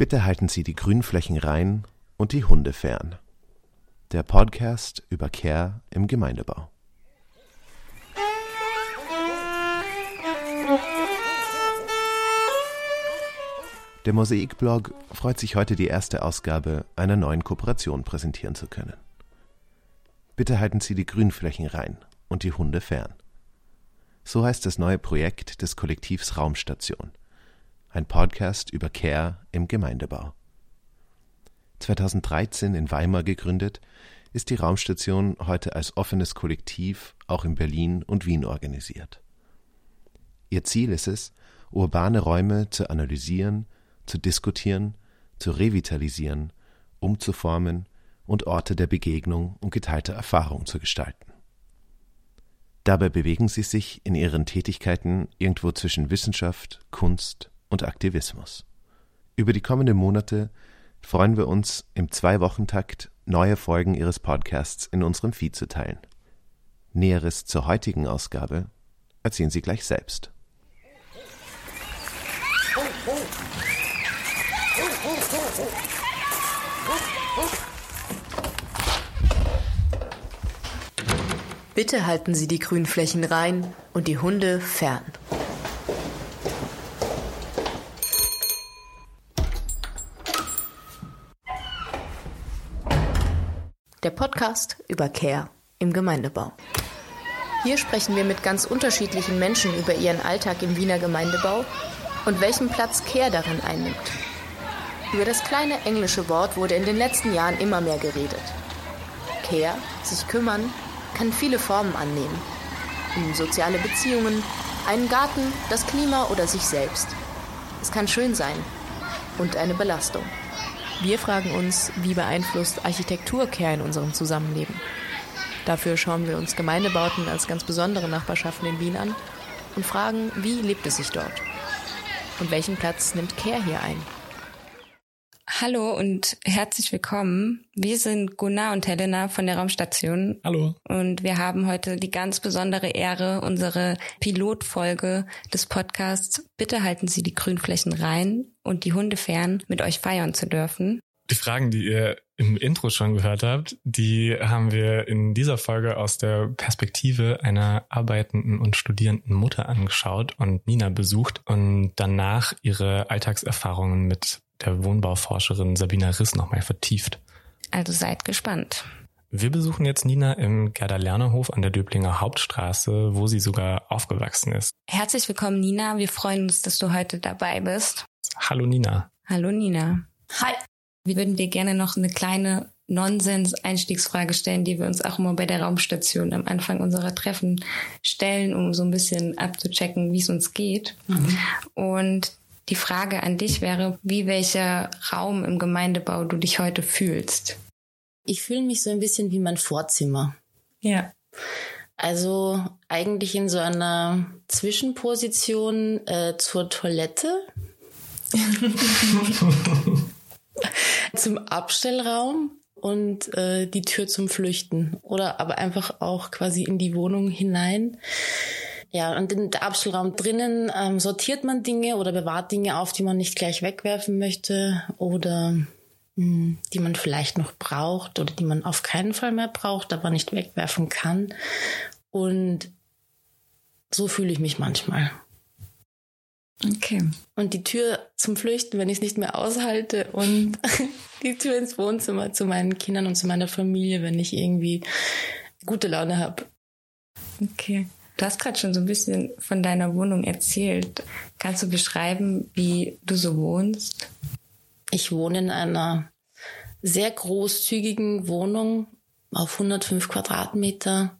Bitte halten Sie die Grünflächen rein und die Hunde fern. Der Podcast über Care im Gemeindebau. Der Mosaikblog freut sich heute die erste Ausgabe einer neuen Kooperation präsentieren zu können. Bitte halten Sie die Grünflächen rein und die Hunde fern. So heißt das neue Projekt des Kollektivs Raumstation ein Podcast über Care im Gemeindebau. 2013 in Weimar gegründet, ist die Raumstation heute als offenes Kollektiv auch in Berlin und Wien organisiert. Ihr Ziel ist es, urbane Räume zu analysieren, zu diskutieren, zu revitalisieren, umzuformen und Orte der Begegnung und geteilter Erfahrung zu gestalten. Dabei bewegen sie sich in ihren Tätigkeiten irgendwo zwischen Wissenschaft, Kunst und Aktivismus. Über die kommenden Monate freuen wir uns, im Zwei-Wochen-Takt neue Folgen Ihres Podcasts in unserem Feed zu teilen. Näheres zur heutigen Ausgabe erzählen Sie gleich selbst. Bitte halten Sie die Grünflächen rein und die Hunde fern. Der Podcast über Care im Gemeindebau. Hier sprechen wir mit ganz unterschiedlichen Menschen über ihren Alltag im Wiener Gemeindebau und welchen Platz Care darin einnimmt. Über das kleine englische Wort wurde in den letzten Jahren immer mehr geredet. Care, sich kümmern, kann viele Formen annehmen. Um soziale Beziehungen, einen Garten, das Klima oder sich selbst. Es kann schön sein und eine Belastung. Wir fragen uns, wie beeinflusst Architektur Care in unserem Zusammenleben? Dafür schauen wir uns Gemeindebauten als ganz besondere Nachbarschaften in Wien an und fragen, wie lebt es sich dort? Und welchen Platz nimmt Care hier ein? Hallo und herzlich willkommen. Wir sind Gunnar und Helena von der Raumstation. Hallo. Und wir haben heute die ganz besondere Ehre, unsere Pilotfolge des Podcasts Bitte halten Sie die Grünflächen rein und die Hunde fern mit euch feiern zu dürfen. Die Fragen, die ihr im Intro schon gehört habt, die haben wir in dieser Folge aus der Perspektive einer arbeitenden und studierenden Mutter angeschaut und Nina besucht und danach ihre Alltagserfahrungen mit der Wohnbauforscherin Sabina Riss nochmal vertieft. Also seid gespannt. Wir besuchen jetzt Nina im Gerda Lernerhof an der Döblinger Hauptstraße, wo sie sogar aufgewachsen ist. Herzlich willkommen, Nina. Wir freuen uns, dass du heute dabei bist. Hallo, Nina. Hallo, Nina. Hi. Wir würden dir gerne noch eine kleine Nonsens-Einstiegsfrage stellen, die wir uns auch immer bei der Raumstation am Anfang unserer Treffen stellen, um so ein bisschen abzuchecken, wie es uns geht. Mhm. Und die Frage an dich wäre, wie welcher Raum im Gemeindebau du dich heute fühlst. Ich fühle mich so ein bisschen wie mein Vorzimmer. Ja. Also eigentlich in so einer Zwischenposition äh, zur Toilette. zum Abstellraum und äh, die Tür zum Flüchten. Oder aber einfach auch quasi in die Wohnung hinein. Ja, und in der Abstellraum drinnen ähm, sortiert man Dinge oder bewahrt Dinge auf, die man nicht gleich wegwerfen möchte oder mh, hm, die man vielleicht noch braucht oder die man auf keinen Fall mehr braucht, aber nicht wegwerfen kann. Und so fühle ich mich manchmal. Okay. Und die Tür zum Flüchten, wenn ich es nicht mehr aushalte und die Tür ins Wohnzimmer zu meinen Kindern und zu meiner Familie, wenn ich irgendwie gute Laune habe. Okay. Du hast gerade schon so ein bisschen von deiner Wohnung erzählt. Kannst du beschreiben, wie du so wohnst? Ich wohne in einer sehr großzügigen Wohnung auf 105 Quadratmeter,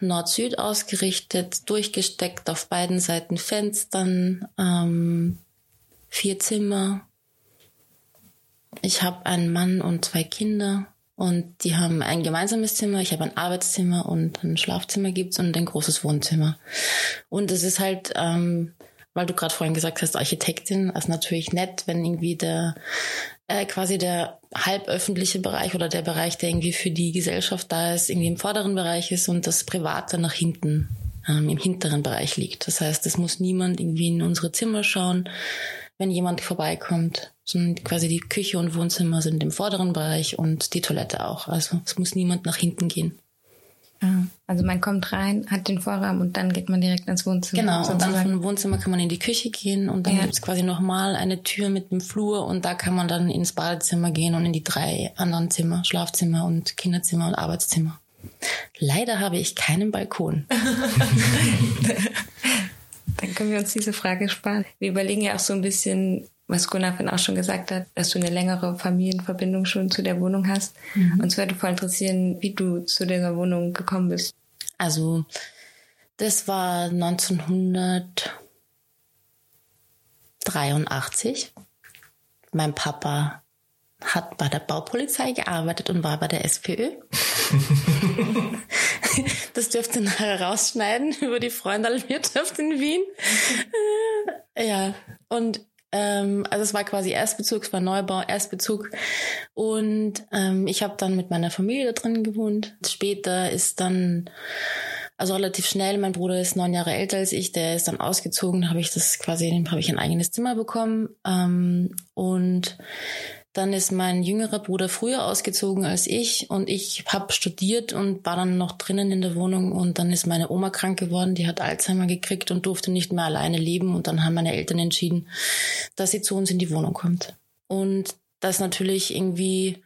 Nord-Süd ausgerichtet, durchgesteckt auf beiden Seiten Fenstern, ähm, vier Zimmer. Ich habe einen Mann und zwei Kinder. Und die haben ein gemeinsames Zimmer, ich habe ein Arbeitszimmer und ein Schlafzimmer gibt's und ein großes Wohnzimmer. Und es ist halt, ähm, weil du gerade vorhin gesagt hast, Architektin, also natürlich nett, wenn irgendwie der äh, quasi der halböffentliche Bereich oder der Bereich, der irgendwie für die Gesellschaft da ist, irgendwie im vorderen Bereich ist und das Private nach hinten ähm, im hinteren Bereich liegt. Das heißt, es muss niemand irgendwie in unsere Zimmer schauen, wenn jemand vorbeikommt. Sondern quasi die Küche und Wohnzimmer sind im vorderen Bereich und die Toilette auch. Also es muss niemand nach hinten gehen. Ah, also man kommt rein, hat den Vorraum und dann geht man direkt ins Wohnzimmer. Genau, sozusagen. und dann vom Wohnzimmer kann man in die Küche gehen und dann Ja. gibt's quasi nochmal eine Tür mit einem Flur und da kann man dann ins Badezimmer gehen und in die drei anderen Zimmer, Schlafzimmer und Kinderzimmer und Arbeitszimmer. Leider habe ich keinen Balkon. Dann können wir uns diese Frage sparen. Wir überlegen ja auch so ein bisschen, was Gunnar vorhin auch schon gesagt hat, dass du eine längere Familienverbindung schon zu der Wohnung hast. Uns würde voll interessieren, wie du zu dieser Wohnung gekommen bist. Also das war 1983. Mein Papa hat bei der Baupolizei gearbeitet und war bei der SPÖ. das dürft ihr nachher rausschneiden über die Freundalwirtschaft in Wien. Ja, und ähm, also es war quasi Erstbezug, es war Neubau, Erstbezug. Und ähm, ich habe dann mit meiner Familie da drin gewohnt. Später ist dann also relativ schnell. Mein Bruder ist neun Jahre älter als ich, der ist dann ausgezogen, habe ich das quasi, habe ich ein eigenes Zimmer bekommen. Ähm, und dann ist mein jüngerer Bruder früher ausgezogen als ich und ich habe studiert und war dann noch drinnen in der Wohnung und dann ist meine Oma krank geworden, die hat Alzheimer gekriegt und durfte nicht mehr alleine leben und dann haben meine Eltern entschieden, dass sie zu uns in die Wohnung kommt. Und das natürlich irgendwie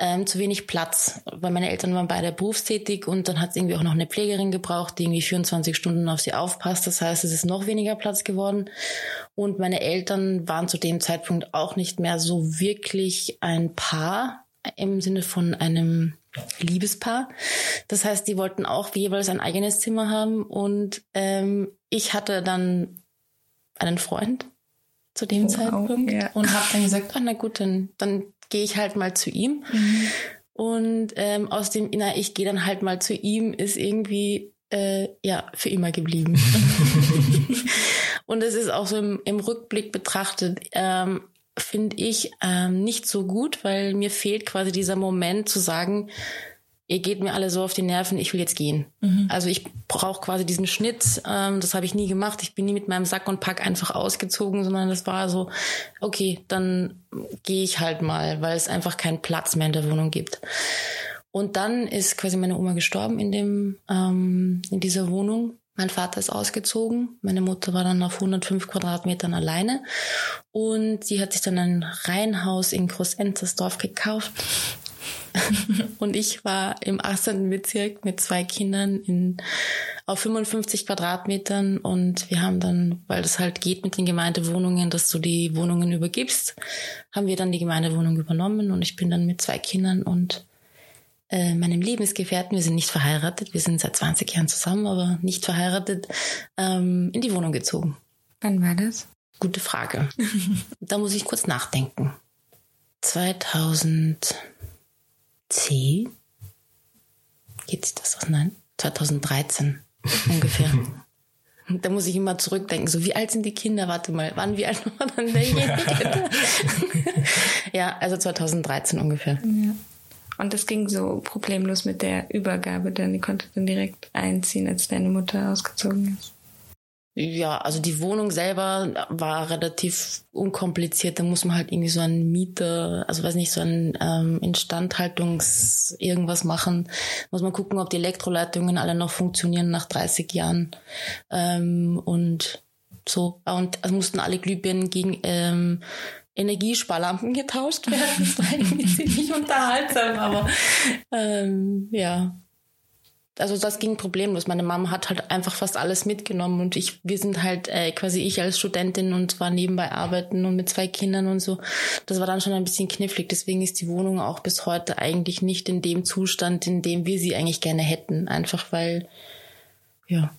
ähm, zu wenig Platz, weil meine Eltern waren beide berufstätig und dann hat es irgendwie auch noch eine Pflegerin gebraucht, die irgendwie 24 Stunden auf sie aufpasst. Das heißt, es ist noch weniger Platz geworden. Und meine Eltern waren zu dem Zeitpunkt auch nicht mehr so wirklich ein Paar im Sinne von einem Liebespaar. Das heißt, die wollten auch jeweils ein eigenes Zimmer haben und ähm, ich hatte dann einen Freund zu dem Wow, Zeitpunkt ja. und habe dann gesagt, ah, na gut, dann, dann gehe ich halt mal zu ihm. Und ähm, aus dem, na, ich gehe dann halt mal zu ihm, ist irgendwie äh, ja für immer geblieben. und es ist auch so im, im Rückblick betrachtet, ähm, finde ich ähm, nicht so gut, weil mir fehlt quasi dieser Moment zu sagen, ihr geht mir alle so auf die Nerven, ich will jetzt gehen. Also ich brauche quasi diesen Schnitt, ähm, das habe ich nie gemacht. Ich bin nie mit meinem Sack und Pack einfach ausgezogen, sondern das war so, okay, dann gehe ich halt mal, weil es einfach keinen Platz mehr in der Wohnung gibt. Und dann ist quasi meine Oma gestorben in dem ähm, in dieser Wohnung. Mein Vater ist ausgezogen. Meine Mutter war dann auf 105 Quadratmetern alleine. Und sie hat sich dann ein Reihenhaus in Großentersdorf gekauft. Und ich war im 18. Bezirk mit zwei Kindern in, auf 55 Quadratmetern und wir haben dann, weil das halt geht mit den Gemeindewohnungen, dass du die Wohnungen übergibst, haben wir dann die Gemeindewohnung übernommen und ich bin dann mit zwei Kindern und äh, meinem Lebensgefährten, wir sind nicht verheiratet, wir sind seit 20 Jahren zusammen, aber nicht verheiratet, ähm, in die Wohnung gezogen. Wann war das? Gute Frage. da muss ich kurz nachdenken. 2010? Geht sich das aus? Nein, 2013 ungefähr. Da muss ich immer zurückdenken. So, wie alt sind die Kinder? Warte mal, wann, wie alt war dann derjenige? ja, also 2013 ungefähr. Ja. Und das ging so problemlos mit der Übergabe, denn die konnte dann direkt einziehen, als deine Mutter ausgezogen ist. Ja, also die Wohnung selber war relativ unkompliziert. Da muss man halt irgendwie so einen Mieter, also weiß nicht, so ein ähm, Instandhaltungs irgendwas machen. Muss man gucken, ob die Elektroleitungen alle noch funktionieren nach 30 Jahren. Ähm, und so. Und es mussten alle Glühbirnen gegen ähm, Energiesparlampen getauscht werden. Das war irgendwie ziemlich unterhaltsam, aber ähm, ja also das ging problemlos. Meine Mama hat halt einfach fast alles mitgenommen und ich, wir sind halt äh, quasi ich als Studentin und war nebenbei arbeiten und mit zwei Kindern und so. Das war dann schon ein bisschen knifflig. Deswegen ist die Wohnung auch bis heute eigentlich nicht in dem Zustand, in dem wir sie eigentlich gerne hätten. Einfach weil, ja,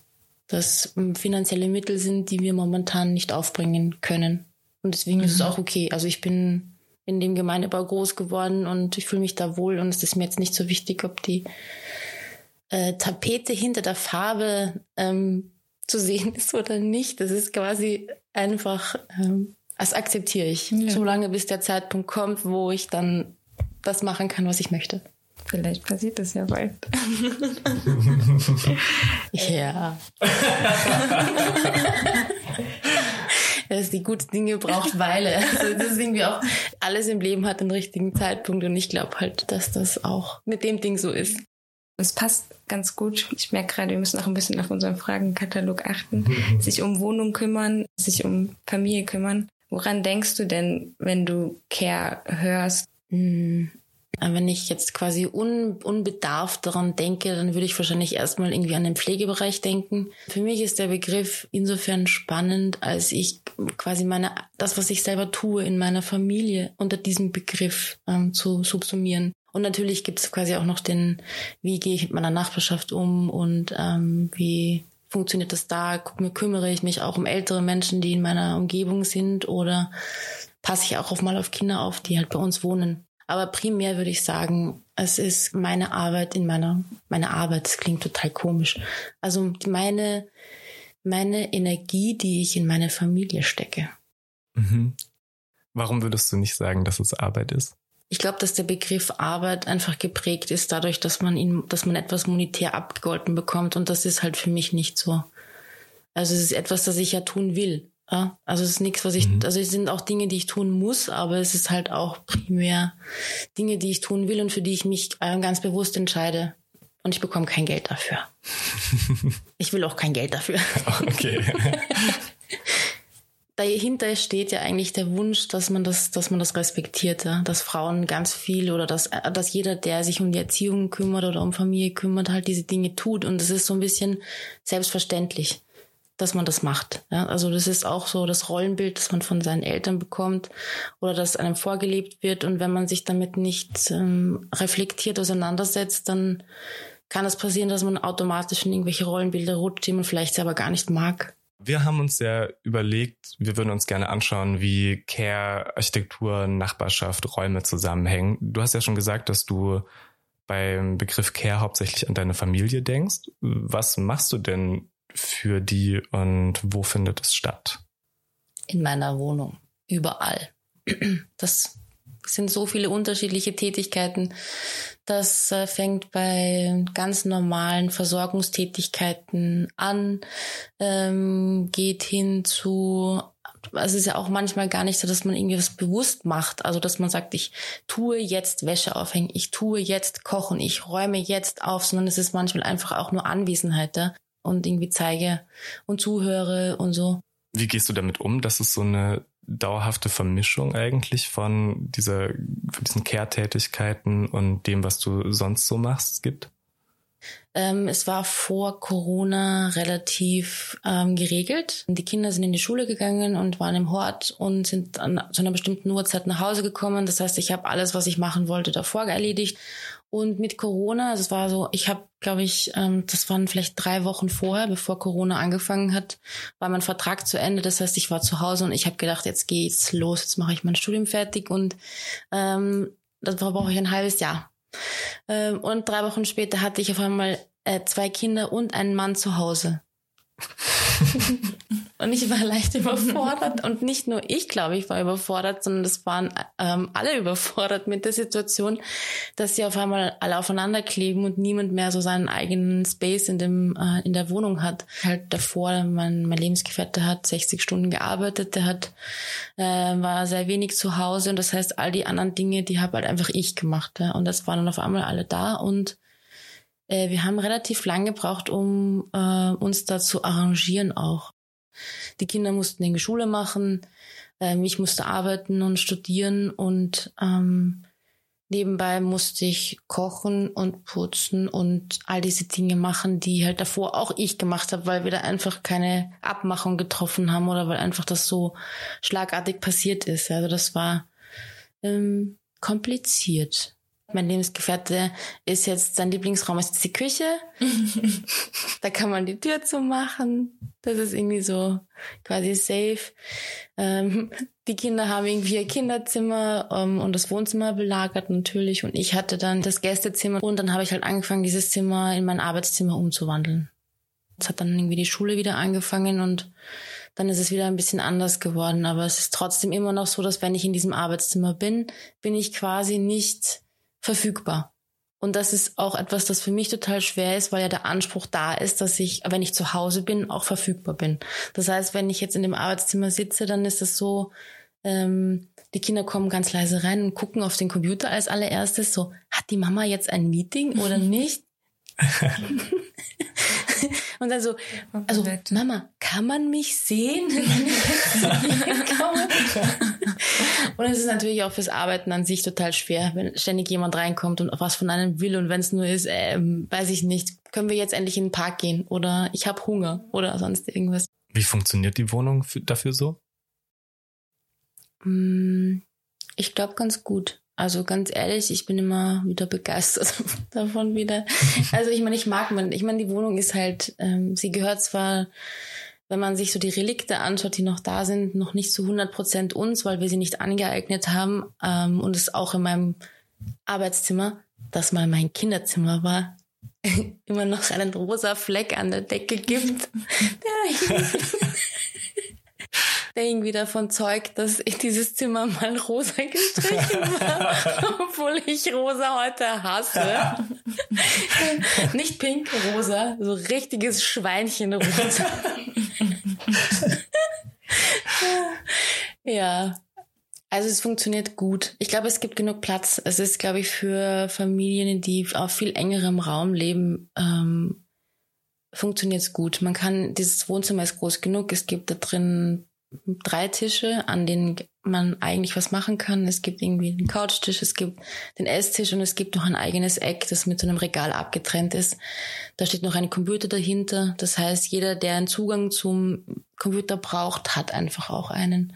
das ähm, finanzielle Mittel sind, die wir momentan nicht aufbringen können. Und deswegen mhm. ist es auch okay. Also ich bin in dem Gemeindebau groß geworden und ich fühle mich da wohl und es ist mir jetzt nicht so wichtig, ob die äh, Tapete hinter der Farbe ähm, zu sehen ist oder nicht. Das ist quasi einfach, ähm, das akzeptiere ich. Ja. Solange bis der Zeitpunkt kommt, wo ich dann das machen kann, was ich möchte. Vielleicht passiert das ja bald. ja. dass die guten Dinge braucht Weile. Also das ist irgendwie auch, alles im Leben hat den richtigen Zeitpunkt und ich glaube halt, dass das auch mit dem Ding so ist. Es passt ganz gut. Ich merke gerade, wir müssen auch ein bisschen auf unseren Fragenkatalog achten. Sich um Wohnung kümmern, sich um Familie kümmern. Woran denkst du denn, wenn du Care hörst? Hm, wenn ich jetzt quasi un, unbedarft daran denke, dann würde ich wahrscheinlich erstmal irgendwie an den Pflegebereich denken. Für mich ist der Begriff insofern spannend, als ich quasi meine, das, was ich selber tue in meiner Familie unter diesem Begriff ähm, zu subsumieren. Und natürlich gibt es quasi auch noch den, wie gehe ich mit meiner Nachbarschaft um und ähm, wie funktioniert das da? Kümmere ich mich auch um ältere Menschen, die in meiner Umgebung sind oder passe ich auch auf mal auf Kinder auf, die halt bei uns wohnen. Aber primär würde ich sagen, es ist meine Arbeit in meiner, meine Arbeit, das klingt total komisch. Also meine, meine Energie, die ich in meine Familie stecke. Mhm. Warum würdest du nicht sagen, dass es Arbeit ist? Ich glaube, dass der Begriff Arbeit einfach geprägt ist dadurch, dass man ihn, dass man etwas monetär abgegolten bekommt und das ist halt für mich nicht so. Also es ist etwas, das ich ja tun will. Ja? Also es ist nichts, was ich, mhm. also es sind auch Dinge, die ich tun muss, aber es ist halt auch primär Dinge, die ich tun will und für die ich mich äh, ganz bewusst entscheide. Und ich bekomme kein Geld dafür. ich will auch kein Geld dafür. Okay. Dahinter steht ja eigentlich der Wunsch, dass man das, dass man das respektiert, ja? dass Frauen ganz viel oder dass, äh, dass jeder, der sich um die Erziehung kümmert oder um Familie kümmert, halt diese Dinge tut. Und es ist so ein bisschen selbstverständlich dass man das macht. Ja? Also das ist auch so das Rollenbild, das man von seinen Eltern bekommt oder das einem vorgelebt wird. Und wenn man sich damit nicht ähm, reflektiert auseinandersetzt, dann kann es passieren, dass man automatisch in irgendwelche Rollenbilder rutscht, die man vielleicht selber gar nicht mag. Wir haben uns ja überlegt, wir würden uns gerne anschauen, wie Care, Architektur, Nachbarschaft, Räume zusammenhängen. Du hast ja schon gesagt, dass du beim Begriff Care hauptsächlich an deine Familie denkst. Was machst du denn für die und wo findet es statt? In meiner Wohnung, überall. Das sind so viele unterschiedliche Tätigkeiten. Das äh, fängt bei ganz normalen Versorgungstätigkeiten an, ähm, geht hin zu also es ist ja auch manchmal gar nicht so, dass man irgendwie was bewusst macht. Also dass man sagt, ich tue jetzt Wäsche aufhängen, ich tue jetzt kochen, ich räume jetzt auf, sondern es ist manchmal einfach auch nur Anwesenheit da und irgendwie zeige und zuhöre und so. Wie gehst du damit um, dass es so eine dauerhafte Vermischung eigentlich von dieser, von diesen Care-Tätigkeiten und dem, was du sonst so machst, gibt? Ähm, es war vor Corona relativ ähm, geregelt. Die Kinder sind in die Schule gegangen und waren im Hort und sind an, zu einer bestimmten Uhrzeit nach Hause gekommen. Das heißt, ich habe alles, was ich machen wollte, davor erledigt. Und mit Corona, es war so, ich habe, glaube ich, ähm, das waren vielleicht drei Wochen vorher, bevor Corona angefangen hat, war mein Vertrag zu Ende. Das heißt, ich war zu Hause und ich habe gedacht, jetzt geht's los, jetzt mache ich mein Studium fertig und ähm, das brauche ich ein halbes Jahr. Ähm, und drei Wochen später hatte ich auf einmal äh, zwei Kinder und einen Mann zu Hause. und ich war leicht überfordert. Und nicht nur ich, glaube ich, war überfordert, sondern es waren ähm, alle überfordert mit der Situation, dass sie auf einmal alle aufeinander kleben und niemand mehr so seinen eigenen Space in dem äh, in der Wohnung hat. Halt davor, mein, mein Lebensgefährte hat 60 Stunden gearbeitet, der hat äh, war sehr wenig zu Hause und das heißt, all die anderen Dinge, die habe halt einfach ich gemacht. Ja? Und das waren dann auf einmal alle da und äh, wir haben relativ lang gebraucht, um äh, uns da zu arrangieren auch. Die Kinder mussten in die Schule machen, ähm, ich musste arbeiten und studieren und ähm, nebenbei musste ich kochen und putzen und all diese Dinge machen, die halt davor auch ich gemacht habe, weil wir da einfach keine Abmachung getroffen haben oder weil einfach das so schlagartig passiert ist. Also das war ähm, kompliziert. Mein Lebensgefährte ist jetzt, sein Lieblingsraum ist jetzt die Küche. da kann man die Tür zumachen. Das ist irgendwie so quasi safe. Ähm, die Kinder haben irgendwie ihr Kinderzimmer ähm, und das Wohnzimmer belagert natürlich. Und ich hatte dann das Gästezimmer. Und dann habe ich halt angefangen, dieses Zimmer in mein Arbeitszimmer umzuwandeln. Es hat dann irgendwie die Schule wieder angefangen und dann ist es wieder ein bisschen anders geworden. Aber es ist trotzdem immer noch so, dass wenn ich in diesem Arbeitszimmer bin, bin ich quasi nicht verfügbar. Und das ist auch etwas, das für mich total schwer ist, weil ja der Anspruch da ist, dass ich, wenn ich zu Hause bin, auch verfügbar bin. Das heißt, wenn ich jetzt in dem Arbeitszimmer sitze, dann ist es so, ähm, die Kinder kommen ganz leise rein und gucken auf den Computer als allererstes so, hat die Mama jetzt ein Meeting oder nicht? und dann so, also Mama, kann man mich sehen? und es ist natürlich auch fürs Arbeiten an sich total schwer, wenn ständig jemand reinkommt und was von einem will und wenn es nur ist, ähm, weiß ich nicht, können wir jetzt endlich in den Park gehen oder ich habe Hunger oder sonst irgendwas. Wie funktioniert die Wohnung dafür so? Mm, ich glaube ganz gut. Also ganz ehrlich, ich bin immer wieder begeistert davon wieder. Also ich meine, ich mag man, ich meine, die Wohnung ist halt, ähm, sie gehört zwar, wenn man sich so die Relikte anschaut, die noch da sind, noch nicht zu 100 Prozent uns, weil wir sie nicht angeeignet haben. Ähm, und es auch in meinem Arbeitszimmer, das mal mein Kinderzimmer war, immer noch einen rosa Fleck an der Decke gibt. der irgendwie davon zeugt, dass ich dieses Zimmer mal rosa gestrichen war, obwohl ich rosa heute hasse. Nicht pink, rosa, so richtiges Schweinchenrosa. ja. Also es funktioniert gut. Ich glaube, es gibt genug Platz. Es ist, glaube ich, für Familien, die auf viel engerem Raum leben, ähm, funktioniert es gut. Man kann, dieses Wohnzimmer ist groß genug. Es gibt da drin drei Tische, an denen man eigentlich was machen kann. Es gibt irgendwie den Couchtisch, es gibt den Esstisch und es gibt noch ein eigenes Eck, das mit so einem Regal abgetrennt ist. Da steht noch ein Computer dahinter. Das heißt, jeder, der einen Zugang zum Computer braucht, hat einfach auch einen.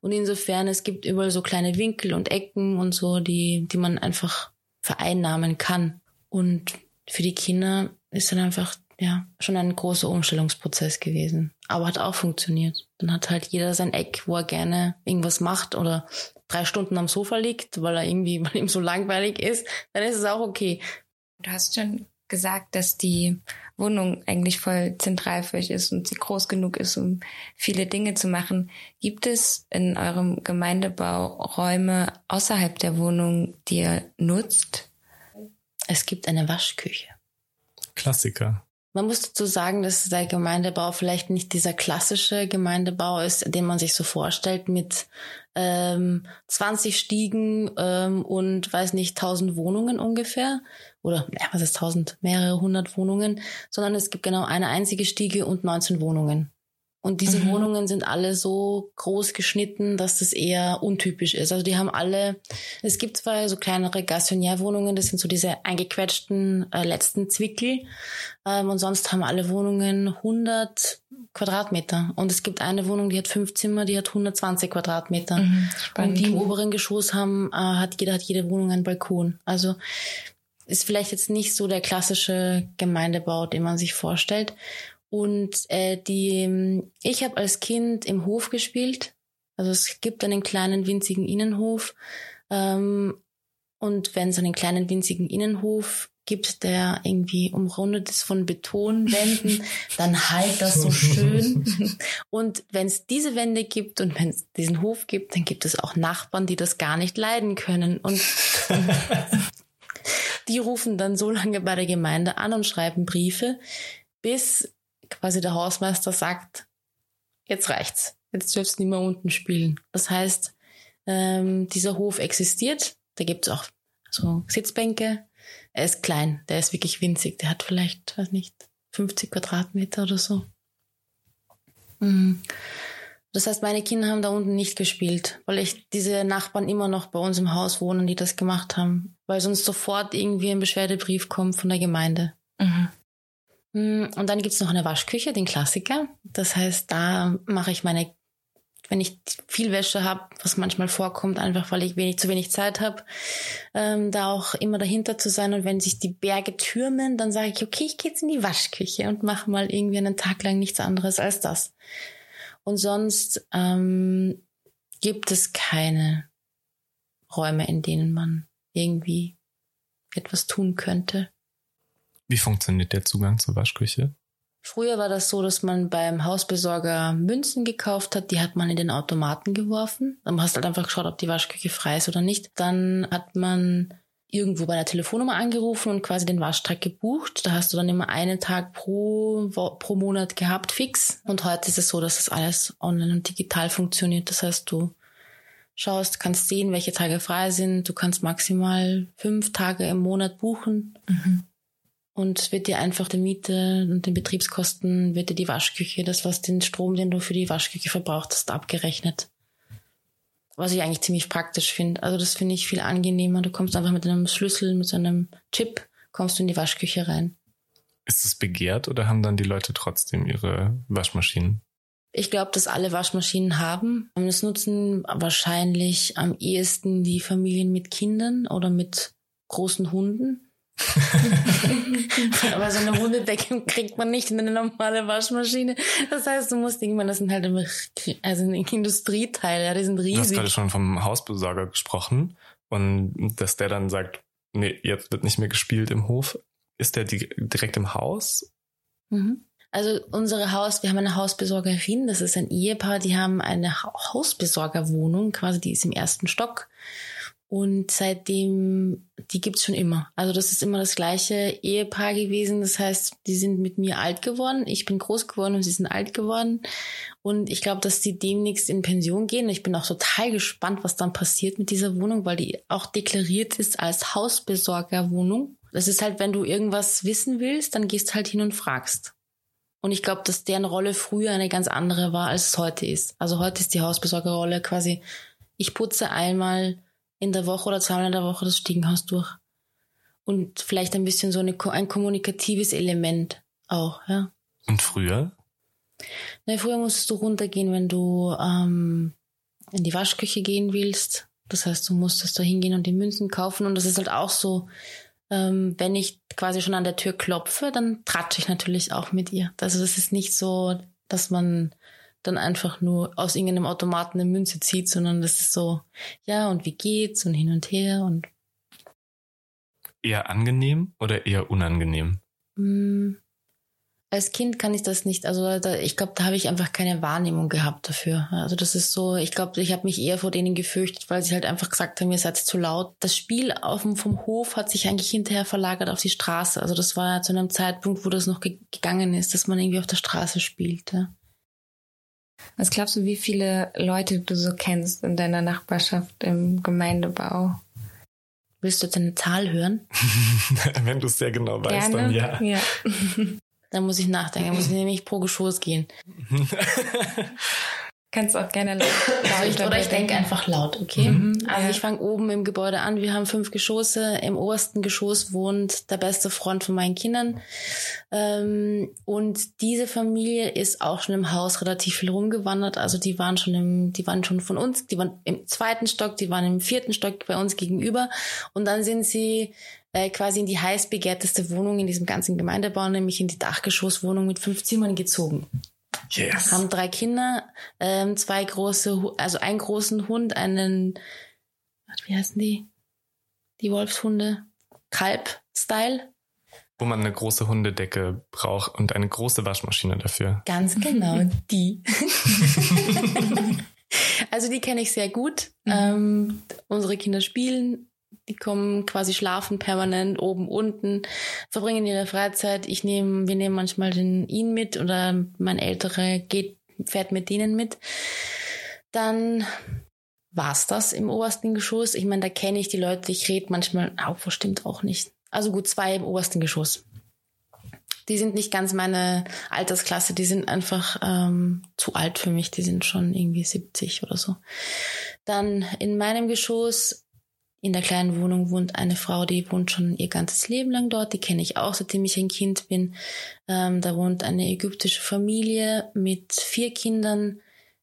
Und insofern, es gibt überall so kleine Winkel und Ecken und so, die, die man einfach vereinnahmen kann. Und für die Kinder ist dann einfach ja, schon ein großer Umstellungsprozess gewesen. Aber hat auch funktioniert. Dann hat halt jeder sein Eck, wo er gerne irgendwas macht oder drei Stunden am Sofa liegt, weil er irgendwie, weil ihm so langweilig ist, dann ist es auch okay. Du hast schon gesagt, dass die Wohnung eigentlich voll zentral für euch ist und sie groß genug ist, um viele Dinge zu machen. Gibt es in eurem Gemeindebau Räume außerhalb der Wohnung, die ihr nutzt? Es gibt eine Waschküche. Klassiker. Man muss dazu sagen, dass der Gemeindebau vielleicht nicht dieser klassische Gemeindebau ist, den man sich so vorstellt mit ähm, 20 Stiegen ähm, und weiß nicht 1000 Wohnungen ungefähr. Oder ja, was ist 1000 mehrere hundert Wohnungen, sondern es gibt genau eine einzige Stiege und 19 Wohnungen. Und diese mhm. Wohnungen sind alle so groß geschnitten, dass das eher untypisch ist. Also die haben alle, es gibt zwar so kleinere Gastonnière-Wohnungen, das sind so diese eingequetschten äh, letzten Zwickel. Ähm, und sonst haben alle Wohnungen 100 Quadratmeter. Und es gibt eine Wohnung, die hat fünf Zimmer, die hat 120 Quadratmeter. Mhm, und die im oberen Geschoss haben, äh, hat jeder, hat jede Wohnung einen Balkon. Also ist vielleicht jetzt nicht so der klassische Gemeindebau, den man sich vorstellt. Und äh, die, ich habe als Kind im Hof gespielt. Also es gibt einen kleinen winzigen Innenhof. Ähm, und wenn es einen kleinen winzigen Innenhof gibt, der irgendwie umrundet ist von Betonwänden, dann halt das so schön. Und wenn es diese Wände gibt und wenn es diesen Hof gibt, dann gibt es auch Nachbarn, die das gar nicht leiden können. Und die rufen dann so lange bei der Gemeinde an und schreiben Briefe, bis quasi der Hausmeister sagt, jetzt reicht's, jetzt dürfst du nicht mehr unten spielen. Das heißt, ähm, dieser Hof existiert, da gibt's auch so Sitzbänke. Er ist klein, der ist wirklich winzig, der hat vielleicht, weiß nicht, 50 Quadratmeter oder so. Mhm. Das heißt, meine Kinder haben da unten nicht gespielt, weil ich diese Nachbarn immer noch bei uns im Haus wohnen, die das gemacht haben, weil sonst sofort irgendwie ein Beschwerdebrief kommt von der Gemeinde. Mhm. Mm, und dann gibt's noch eine Waschküche, den Klassiker. Das heißt, da mache ich meine, wenn ich viel Wäsche habe, was manchmal vorkommt, einfach weil ich wenig zu wenig Zeit habe, ähm, da auch immer dahinter zu sein. Und wenn sich die Berge türmen, dann sage ich, okay, ich gehe jetzt in die Waschküche und mache mal irgendwie einen Tag lang nichts anderes als das. Und sonst ähm, gibt es keine Räume, in denen man irgendwie etwas tun könnte. Wie funktioniert der Zugang zur Waschküche? Früher war das so, dass man beim Hausbesorger Münzen gekauft hat, die hat man in den Automaten geworfen. Dann hast du halt einfach geschaut, ob die Waschküche frei ist oder nicht. Dann hat man irgendwo bei der Telefonnummer angerufen und quasi den Waschtag gebucht. Da hast du dann immer einen Tag pro, pro Monat gehabt, fix. Und heute ist es so, dass das alles online und digital funktioniert. Das heißt, du schaust, kannst sehen, welche Tage frei sind. Du kannst maximal fünf Tage im Monat buchen. Mhm. Und wird dir einfach die Miete und den Betriebskosten, wird dir die Waschküche, das was den Strom, den du für die Waschküche verbraucht hast, abgerechnet was ich eigentlich ziemlich praktisch finde. Also das finde ich viel angenehmer. Du kommst einfach mit einem Schlüssel, mit so einem Chip, kommst du in die Waschküche rein. Ist es begehrt oder haben dann die Leute trotzdem ihre Waschmaschinen? Ich glaube, dass alle Waschmaschinen haben. Es nutzen wahrscheinlich am ehesten die Familien mit Kindern oder mit großen Hunden. Aber so eine Hundedecke kriegt man nicht in eine normale Waschmaschine. Das heißt, du musst irgendwann, das sind halt immer, also Industrieteile, ja, die sind riesig. Du hast gerade schon vom Hausbesorger gesprochen und dass der dann sagt, nee, jetzt wird nicht mehr gespielt im Hof. Ist der direkt im Haus? Mhm. Also unsere Haus, wir haben eine Hausbesorgerin, das ist ein Ehepaar, die haben eine Hausbesorgerwohnung, quasi die ist im ersten Stock. Und seitdem, die gibt's schon immer. Also das ist immer das gleiche Ehepaar gewesen. Das heißt, die sind mit mir alt geworden. Ich bin groß geworden und sie sind alt geworden. Und ich glaube, dass die demnächst in Pension gehen. Ich bin auch total gespannt, was dann passiert mit dieser Wohnung, weil die auch deklariert ist als Hausbesorgerwohnung. Das ist halt, wenn du irgendwas wissen willst, dann gehst halt hin und fragst. Und ich glaube, dass deren Rolle früher eine ganz andere war, als es heute ist. Also heute ist die Hausbesorgerrolle quasi, ich putze einmal in der Woche oder zweimal in der Woche das Stiegenhaus durch. Und vielleicht ein bisschen so eine, ein kommunikatives Element auch, ja. Und früher? Na, früher musstest du runtergehen, wenn du ähm, in die Waschküche gehen willst. Das heißt, du musstest da hingehen und die Münzen kaufen. Und das ist halt auch so, ähm, wenn ich quasi schon an der Tür klopfe, dann tratsche ich natürlich auch mit ihr. Also das ist nicht so, dass man dann einfach nur aus irgendeinem Automaten eine Münze zieht, sondern das ist so, ja, und wie geht's und hin und her und. Eher angenehm oder eher unangenehm? Mm, als Kind kann ich das nicht, also da, ich glaube, da habe ich einfach keine Wahrnehmung gehabt dafür. Also das ist so, ich glaube, ich habe mich eher vor denen gefürchtet, weil sie halt einfach gesagt haben, ihr seid zu laut. Das Spiel auf dem, vom Hof hat sich eigentlich hinterher verlagert auf die Straße. Also das war zu einem Zeitpunkt, wo das noch ge gegangen ist, dass man irgendwie auf der Straße spielt. Was glaubst du, wie viele Leute du so kennst in deiner Nachbarschaft im Gemeindebau? Willst du jetzt eine Zahl hören? Wenn du es sehr genau weißt, Gerne. dann ja. ja. dann muss ich nachdenken, dann muss ich nämlich pro Geschoss gehen. Kannst auch gerne laut. laut oder ich denke einfach laut, okay? Mhm, also ja. ich fange oben im Gebäude an. Wir haben fünf Geschosse. Im obersten Geschoss wohnt der beste Freund von meinen Kindern. Ähm, und diese Familie ist auch schon im Haus relativ viel rumgewandert. Also die waren schon im, die waren schon von uns, die waren im zweiten Stock, die waren im vierten Stock bei uns gegenüber. Und dann sind sie äh, quasi in die heiß begehrteste Wohnung in diesem ganzen Gemeindebau, nämlich in die Dachgeschosswohnung mit fünf Zimmern gezogen. Yes. Haben drei Kinder, ähm, zwei große, also einen großen Hund, einen, wie heißen die? Die Wolfshunde? Kalb-Style. Wo man eine große Hundedecke braucht und eine große Waschmaschine dafür. Ganz genau, die. also die kenne ich sehr gut. Mhm. Ähm, unsere Kinder spielen die kommen quasi schlafen permanent oben, unten, verbringen ihre Freizeit. Ich nehme, wir nehmen manchmal den ihn mit oder mein Älterer geht, fährt mit denen mit. Dann war's das im obersten Geschoss. Ich meine, da kenne ich die Leute. Ich rede manchmal, auch stimmt auch nicht. Also gut, zwei im obersten Geschoss. Die sind nicht ganz meine Altersklasse. Die sind einfach ähm, zu alt für mich. Die sind schon irgendwie 70 oder so. Dann in meinem Geschoss in der kleinen Wohnung wohnt eine Frau, die wohnt schon ihr ganzes Leben lang dort. Die kenne ich auch, seitdem ich ein Kind bin. Ähm, da wohnt eine ägyptische Familie mit vier Kindern.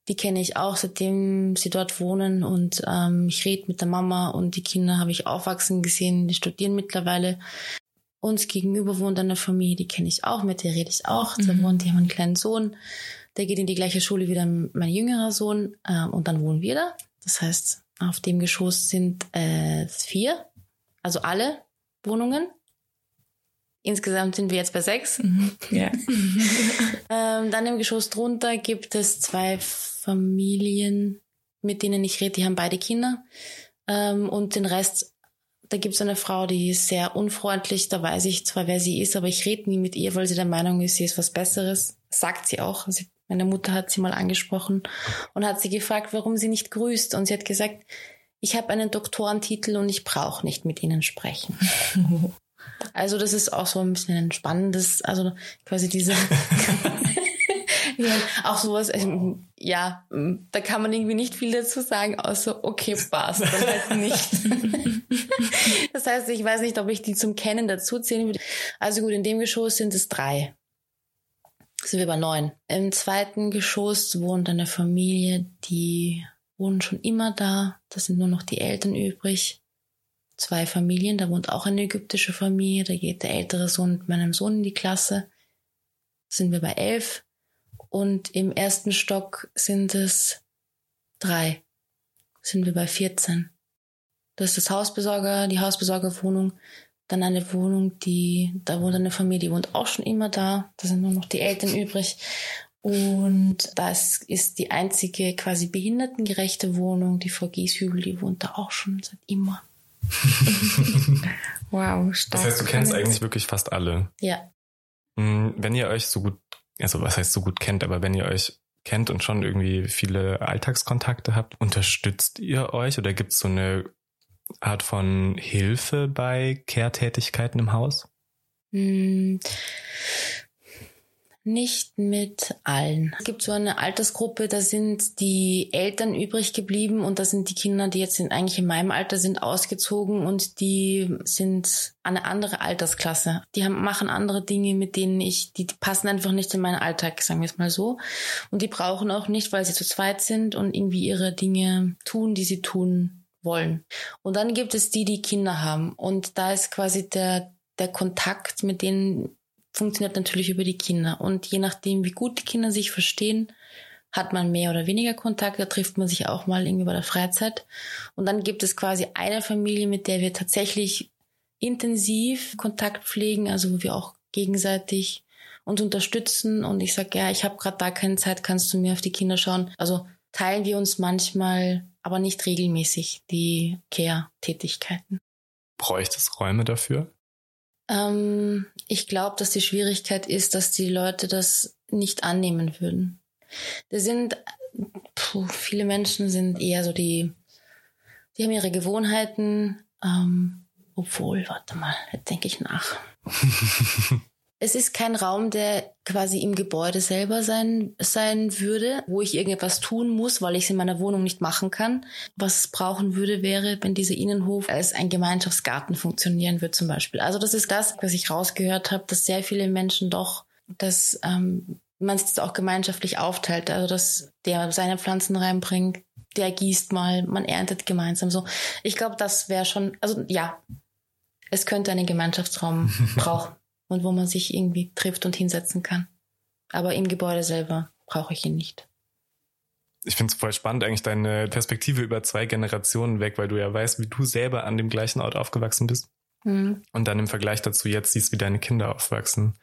Die kenne ich auch, seitdem sie dort wohnen. Und ähm, ich rede mit der Mama und die Kinder habe ich aufwachsen gesehen. Die studieren mittlerweile. Uns gegenüber wohnt eine Familie, die kenne ich auch, mit der rede ich auch. Mhm. Da wohnt, die haben einen kleinen Sohn. Der geht in die gleiche Schule wie mein jüngerer Sohn. Ähm, und dann wohnen wir da. Das heißt, auf dem Geschoss sind äh, vier, also alle Wohnungen. Insgesamt sind wir jetzt bei sechs. Mhm. Ja. ähm, dann im Geschoss drunter gibt es zwei Familien, mit denen ich rede, die haben beide Kinder. Ähm, und den Rest da gibt es eine Frau, die ist sehr unfreundlich, da weiß ich zwar, wer sie ist, aber ich rede nie mit ihr, weil sie der Meinung ist, sie ist was Besseres. Sagt sie auch. Sie, meine Mutter hat sie mal angesprochen und hat sie gefragt, warum sie nicht grüßt. Und sie hat gesagt, ich habe einen Doktorentitel und ich brauche nicht mit ihnen sprechen. also das ist auch so ein bisschen ein spannendes, also quasi diese Ja, auch sowas, also, ja, da kann man irgendwie nicht viel dazu sagen, außer okay, passt, dann halt nicht. das heißt, ich weiß nicht, ob ich die zum Kennen dazu zählen würde. Also gut, in dem Geschoss sind es drei. Sind wir bei neun. Im zweiten Geschoss wohnt eine Familie, die wohnen schon immer da. Da sind nur noch die Eltern übrig. Zwei Familien, da wohnt auch eine ägyptische Familie. Da geht der ältere Sohn mit meinem Sohn in die Klasse. Sind wir bei elf. Und im ersten Stock sind es drei. Sind wir bei 14. Das ist das Hausbesorger, die Hausbesorgerwohnung. Dann eine Wohnung, die, da wohnt eine Familie, die wohnt auch schon immer da. Da sind nur noch die Eltern übrig. Und das ist die einzige quasi behindertengerechte Wohnung. Die Frau Gieshügel, die wohnt da auch schon seit immer. wow, stark. Das heißt, du kennst eigentlich wirklich fast alle. Ja. Hm, wenn ihr euch so gut also was heißt so gut kennt, aber wenn ihr euch kennt und schon irgendwie viele Alltagskontakte habt, unterstützt ihr euch oder gibt es so eine Art von Hilfe bei Care-Tätigkeiten im Haus? Hm, nicht mit allen. Es gibt so eine Altersgruppe, da sind die Eltern übrig geblieben und da sind die Kinder, die jetzt in, eigentlich in meinem Alter sind, ausgezogen und die sind eine andere Altersklasse. Die haben, machen andere Dinge, mit denen ich, die, die passen einfach nicht in meinen Alltag, sagen wir es mal so. Und die brauchen auch nicht, weil sie zu zweit sind und irgendwie ihre Dinge tun, die sie tun wollen. Und dann gibt es die, die Kinder haben. Und da ist quasi der, der Kontakt mit denen funktioniert natürlich über die Kinder. Und je nachdem, wie gut die Kinder sich verstehen, hat man mehr oder weniger Kontakt. Da trifft man sich auch mal irgendwie bei der Freizeit. Und dann gibt es quasi eine Familie, mit der wir tatsächlich intensiv Kontakt pflegen, also wo wir auch gegenseitig uns unterstützen. Und ich sage, ja, ich habe gerade da keine Zeit, kannst du mir auf die Kinder schauen. Also teilen wir uns manchmal, aber nicht regelmäßig, die Care-Tätigkeiten. Bräuchte es Räume dafür? Ähm, ich glaube, dass die Schwierigkeit ist, dass die Leute das nicht annehmen würden. Da sind, puh, viele Menschen sind eher so die, die haben ihre Gewohnheiten, ähm, obwohl, warte mal, jetzt denke ich nach. Es ist kein Raum, der quasi im Gebäude selber sein, sein würde, wo ich irgendetwas tun muss, weil ich es in meiner Wohnung nicht machen kann. Was es brauchen würde, wäre, wenn dieser Innenhof als ein Gemeinschaftsgarten funktionieren würde zum Beispiel. Also das ist das, was ich rausgehört habe, dass sehr viele Menschen doch, dass ähm, man es auch gemeinschaftlich aufteilt. Also dass der seine Pflanzen reinbringt, der gießt mal, man erntet gemeinsam. So, ich glaube, das wäre schon, also ja, es könnte einen Gemeinschaftsraum brauchen und wo man sich irgendwie trifft und hinsetzen kann. Aber im Gebäude selber brauche ich ihn nicht. Ich finde es voll spannend, eigentlich deine Perspektive über zwei Generationen weg, weil du ja weißt, wie du selber an dem gleichen Ort aufgewachsen bist. Mhm. Und dann im Vergleich dazu jetzt siehst, wie deine Kinder aufwachsen.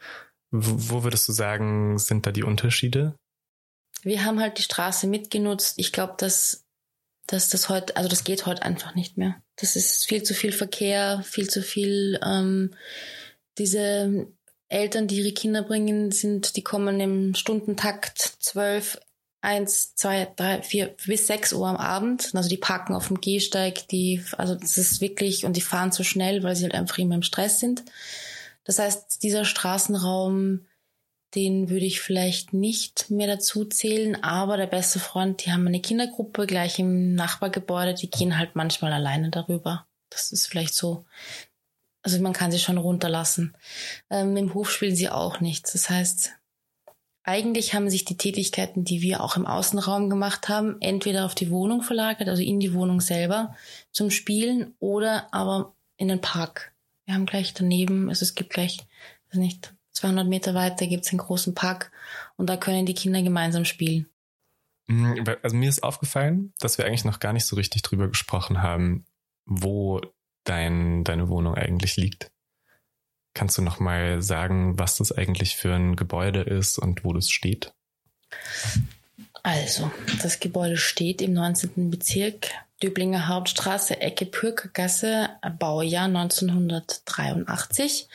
Wo, wo würdest du sagen, sind da die Unterschiede? Wir haben halt die Straße mitgenutzt. Ich glaube, dass, dass das heute, also das geht heute einfach nicht mehr. Das ist viel zu viel Verkehr, viel zu viel ähm, diese Eltern, die ihre Kinder bringen, sind, die kommen im Stundentakt zwölf, eins, zwei, drei, vier bis sechs Uhr am Abend. Also die parken auf dem Gehsteig, die, also das ist wirklich, und die fahren so schnell, weil sie halt einfach immer im Stress sind. Das heißt, dieser Straßenraum, den würde ich vielleicht nicht mehr dazu zählen, aber der beste Freund, die haben eine Kindergruppe gleich im Nachbargebäude, die gehen halt manchmal alleine darüber. Das ist vielleicht so also man kann sie schon runterlassen. Ähm, Im Hof spielen sie auch nichts. Das heißt, eigentlich haben sich die Tätigkeiten, die wir auch im Außenraum gemacht haben, entweder auf die Wohnung verlagert, also in die Wohnung selber zum Spielen oder aber in den Park. Wir haben gleich daneben, also es gibt gleich, weiß nicht, 200 Meter weiter gibt es einen großen Park und da können die Kinder gemeinsam spielen. Mhm, also mir ist aufgefallen, dass wir eigentlich noch gar nicht so richtig drüber gesprochen haben, wo dein, deine Wohnung eigentlich liegt. Kannst du noch mal sagen, was das eigentlich für ein Gebäude ist und wo das steht? Also, das Gebäude steht im 19. Bezirk, Döblinger Hauptstraße, Ecke Pürkergasse, Baujahr 1983.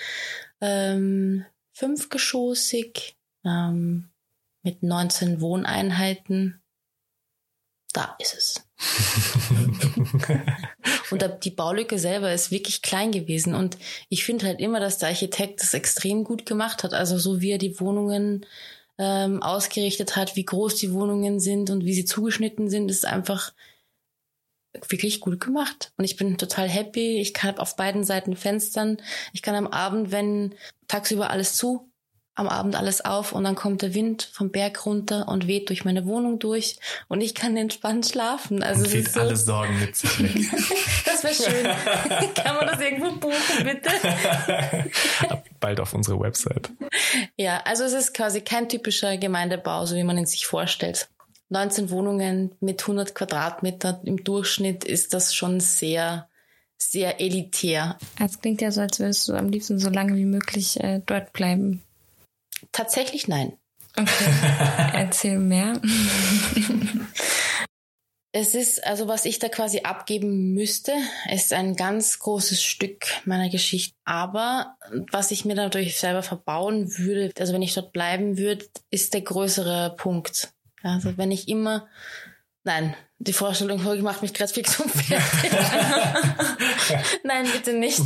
Ähm, fünfgeschossig, ähm, mit 19 Wohneinheiten. Da ist es. und die Baulücke selber ist wirklich klein gewesen. Und ich finde halt immer, dass der Architekt das extrem gut gemacht hat. Also so wie er die Wohnungen ähm, ausgerichtet hat, wie groß die Wohnungen sind und wie sie zugeschnitten sind, ist einfach wirklich gut gemacht. Und ich bin total happy. Ich kann auf beiden Seiten Fenstern. Ich kann am Abend, wenn tagsüber alles zu, am Abend alles auf und dann kommt der Wind vom Berg runter und weht durch meine Wohnung durch und ich kann entspannt schlafen. Also und zieht so alle Sorgen mit sich weg. das wäre schön. kann man das irgendwo buchen, bitte? Bald auf unserer Website. Ja, also es ist quasi kein typischer Gemeindebau, so wie man ihn sich vorstellt. 19 Wohnungen mit 100 Quadratmeter im Durchschnitt ist das schon sehr, sehr elitär. Es klingt ja so, als würdest du am liebsten so lange wie möglich äh, dort bleiben. Tatsächlich nein. Okay, erzähl mehr. Es ist, also was ich da quasi abgeben müsste, ist ein ganz großes Stück meiner Geschichte. Aber was ich mir natürlich selber verbauen würde, also wenn ich dort bleiben würde, ist der größere Punkt. Also wenn ich immer, nein, die Vorstellung macht mich gerade fix und fertig. Nein, bitte nicht.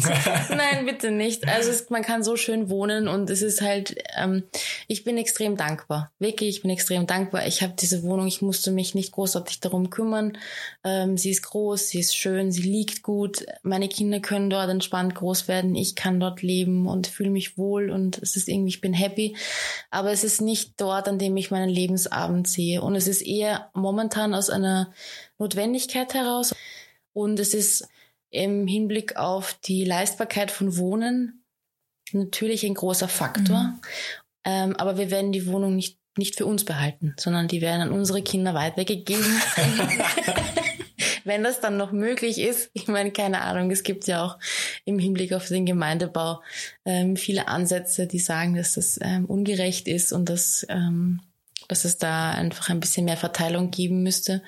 Nein, bitte nicht. Also es, man kann so schön wohnen und es ist halt, ähm, ich bin extrem dankbar. Wirklich, ich bin extrem dankbar. Ich habe diese Wohnung, ich musste mich nicht großartig darum kümmern. Ähm, sie ist groß, sie ist schön, sie liegt gut. Meine Kinder können dort entspannt groß werden. Ich kann dort leben und fühle mich wohl und es ist irgendwie, ich bin happy. Aber es ist nicht dort, an dem ich meinen Lebensabend sehe. Und es ist eher momentan aus einer Notwendigkeit heraus. Und es ist im Hinblick auf die Leistbarkeit von Wohnen natürlich ein großer Faktor. Mhm. Ähm, aber wir werden die Wohnung nicht, nicht für uns behalten, sondern die werden an unsere Kinder weitergegeben. Wenn das dann noch möglich ist, ich meine, keine Ahnung, es gibt ja auch im Hinblick auf den Gemeindebau ähm, viele Ansätze, die sagen, dass das ähm, ungerecht ist und dass ähm, dass es da einfach ein bisschen mehr Verteilung geben müsste.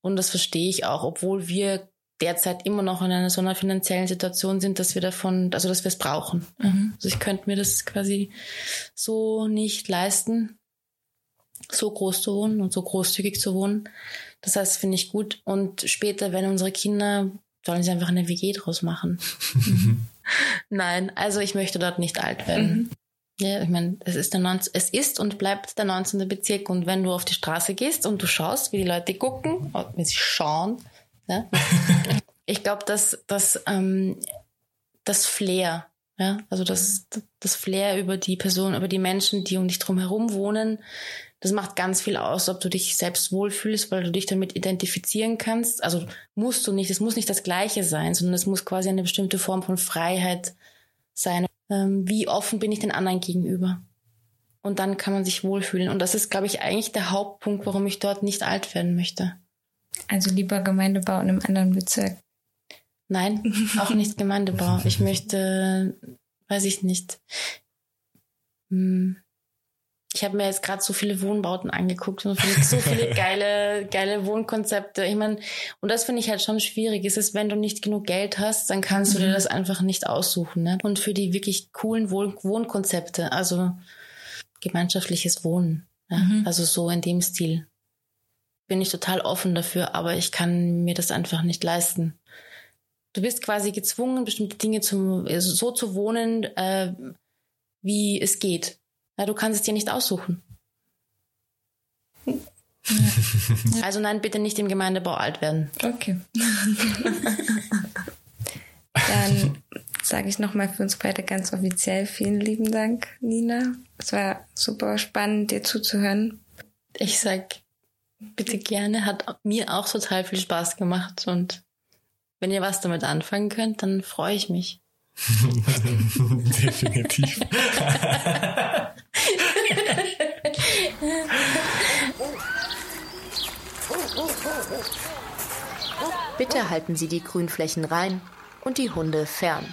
Und das verstehe ich auch, obwohl wir derzeit immer noch in einer so einer finanziellen Situation sind, dass wir davon, also dass wir es brauchen. Mhm. Also ich könnte mir das quasi so nicht leisten, so groß zu wohnen und so großzügig zu wohnen. Das heißt, finde ich gut. Und später, wenn unsere Kinder, sollen sie einfach eine WG draus machen. Nein, also ich möchte dort nicht alt werden. Mhm. Ja, ich meine, es ist, der 19, es ist und bleibt der 19. Bezirk. Und wenn du auf die Straße gehst und du schaust, wie die Leute gucken, wie sie schauen, ja, ich glaube, dass, dass ähm, das Flair, ja, also das, das Flair über die Person, über die Menschen, die um dich drum herum wohnen, das macht ganz viel aus, ob du dich selbst wohlfühlst, weil du dich damit identifizieren kannst. Also musst du nicht, es muss nicht das Gleiche sein, sondern es muss quasi eine bestimmte Form von Freiheit sein ähm, wie offen bin ich den anderen gegenüber. Und dann kann man sich wohlfühlen. Und das ist, glaube ich, eigentlich der Hauptpunkt, warum ich dort nicht alt werden möchte. Also lieber Gemeindebau in einem anderen Bezirk. Nein, auch nicht Gemeindebau. Ich möchte, weiß ich nicht. Hm, ich habe mir jetzt gerade so viele Wohnbauten angeguckt und so viele geile, geile Wohnkonzepte. Ich meine, und das finde ich halt schon schwierig. Es ist, wenn du nicht genug Geld hast, dann kannst du dir mhm. das einfach nicht aussuchen. Ne? Und für die wirklich coolen Wohn Wohnkonzepte, also gemeinschaftliches Wohnen, ja? mhm. also so in dem Stil, bin ich total offen dafür, aber ich kann mir das einfach nicht leisten. Du bist quasi gezwungen, bestimmte Dinge zu, so zu wohnen, äh, wie es geht. Ja, du kannst es dir nicht aussuchen. Also nein, bitte nicht im Gemeindebau alt werden. Okay. Dann sage ich nochmal für uns beide ganz offiziell vielen lieben Dank, Nina. Es war super spannend, dir zuzuhören. Ich sag bitte gerne, hat mir auch total viel Spaß gemacht und wenn ihr was damit anfangen könnt, dann freue ich mich. Definitiv. Bitte halten Sie die Grünflächen rein und die Hunde fern.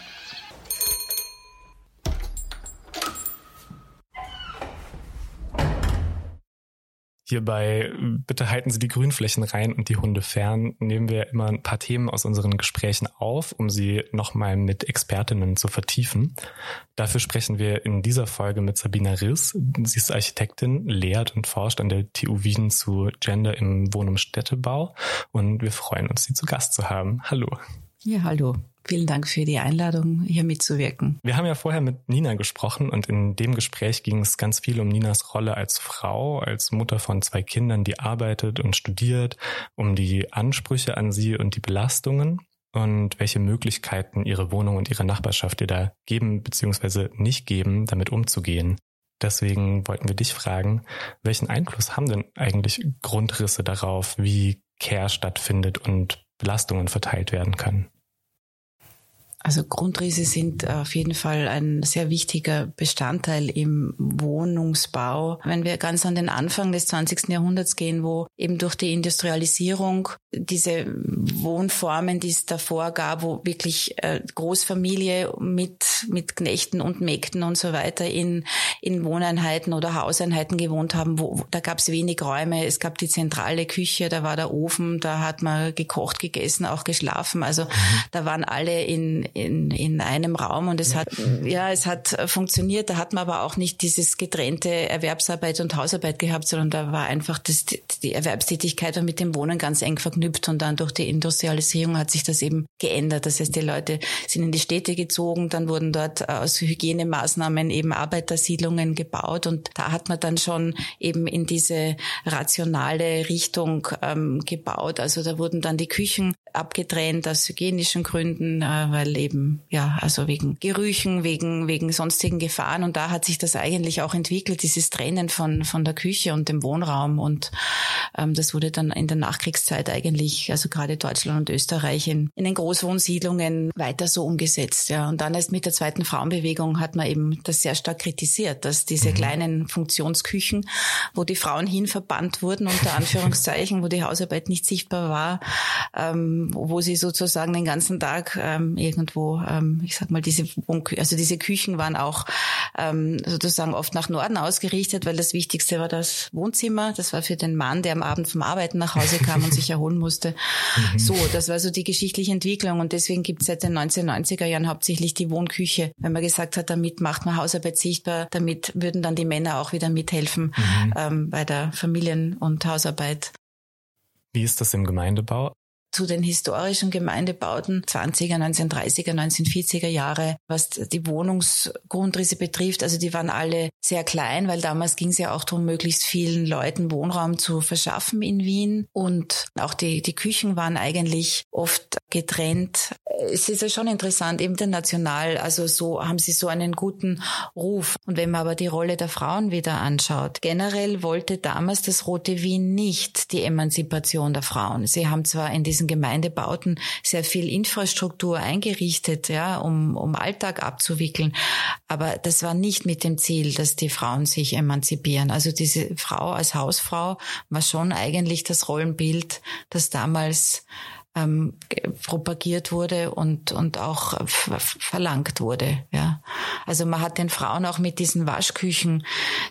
Hierbei bitte halten Sie die Grünflächen rein und die Hunde fern. Nehmen wir immer ein paar Themen aus unseren Gesprächen auf, um sie nochmal mit Expertinnen zu vertiefen. Dafür sprechen wir in dieser Folge mit Sabina Riss. Sie ist Architektin, lehrt und forscht an der TU Wien zu Gender im Wohn- und Städtebau und wir freuen uns, Sie zu Gast zu haben. Hallo. Ja, hallo. Vielen Dank für die Einladung, hier mitzuwirken. Wir haben ja vorher mit Nina gesprochen und in dem Gespräch ging es ganz viel um Ninas Rolle als Frau, als Mutter von zwei Kindern, die arbeitet und studiert, um die Ansprüche an sie und die Belastungen und welche Möglichkeiten ihre Wohnung und ihre Nachbarschaft ihr da geben bzw. nicht geben, damit umzugehen. Deswegen wollten wir dich fragen, welchen Einfluss haben denn eigentlich Grundrisse darauf, wie Care stattfindet und Belastungen verteilt werden können? Also Grundrisse sind auf jeden Fall ein sehr wichtiger Bestandteil im Wohnungsbau. Wenn wir ganz an den Anfang des 20. Jahrhunderts gehen, wo eben durch die Industrialisierung diese Wohnformen, die es davor gab, wo wirklich äh, Großfamilie mit, mit Knechten und Mägden und so weiter in, in Wohneinheiten oder Hauseinheiten gewohnt haben, wo, da gab es wenig Räume. Es gab die zentrale Küche, da war der Ofen, da hat man gekocht, gegessen, auch geschlafen. Also mhm. da waren alle in, in, in einem Raum und es hat, ja, es hat funktioniert. Da hat man aber auch nicht dieses getrennte Erwerbsarbeit und Hausarbeit gehabt, sondern da war einfach das, die Erwerbstätigkeit war mit dem Wohnen ganz eng verknüpft und dann durch die Industrialisierung hat sich das eben geändert. Das heißt, die Leute sind in die Städte gezogen, dann wurden dort aus Hygienemaßnahmen eben Arbeitersiedlungen gebaut und da hat man dann schon eben in diese rationale Richtung ähm, gebaut. Also da wurden dann die Küchen abgetrennt aus hygienischen Gründen, äh, weil eben, ja, also wegen Gerüchen, wegen, wegen sonstigen Gefahren. Und da hat sich das eigentlich auch entwickelt, dieses Trennen von, von der Küche und dem Wohnraum. Und ähm, das wurde dann in der Nachkriegszeit eigentlich, also gerade Deutschland und Österreich in, in den Großwohnsiedlungen weiter so umgesetzt. Ja. Und dann erst mit der zweiten Frauenbewegung hat man eben das sehr stark kritisiert, dass diese mhm. kleinen Funktionsküchen, wo die Frauen hin verbannt wurden, unter Anführungszeichen, wo die Hausarbeit nicht sichtbar war, ähm, wo sie sozusagen den ganzen Tag ähm, irgendwo, ähm, ich sag mal, diese also diese Küchen waren auch ähm, sozusagen oft nach Norden ausgerichtet, weil das Wichtigste war das Wohnzimmer. Das war für den Mann, der am Abend vom Arbeiten nach Hause kam und sich erholen musste. Mhm. So, das war so die geschichtliche Entwicklung und deswegen gibt es seit den 1990er Jahren hauptsächlich die Wohnküche, wenn man gesagt hat, damit macht man Hausarbeit sichtbar, damit würden dann die Männer auch wieder mithelfen mhm. ähm, bei der Familien- und Hausarbeit. Wie ist das im Gemeindebau? Zu den historischen Gemeindebauten 20er, 1930er, 1940er Jahre, was die Wohnungsgrundrisse betrifft. Also die waren alle sehr klein, weil damals ging es ja auch darum, möglichst vielen Leuten Wohnraum zu verschaffen in Wien. Und auch die, die Küchen waren eigentlich oft getrennt. Es ist ja schon interessant, international, also so haben sie so einen guten Ruf. Und wenn man aber die Rolle der Frauen wieder anschaut, generell wollte damals das Rote Wien nicht die Emanzipation der Frauen. Sie haben zwar in diesen diesen Gemeindebauten sehr viel Infrastruktur eingerichtet, ja, um, um Alltag abzuwickeln. Aber das war nicht mit dem Ziel, dass die Frauen sich emanzipieren. Also diese Frau als Hausfrau war schon eigentlich das Rollenbild, das damals ähm, propagiert wurde und, und auch verlangt wurde. Ja. Also man hat den Frauen auch mit diesen Waschküchen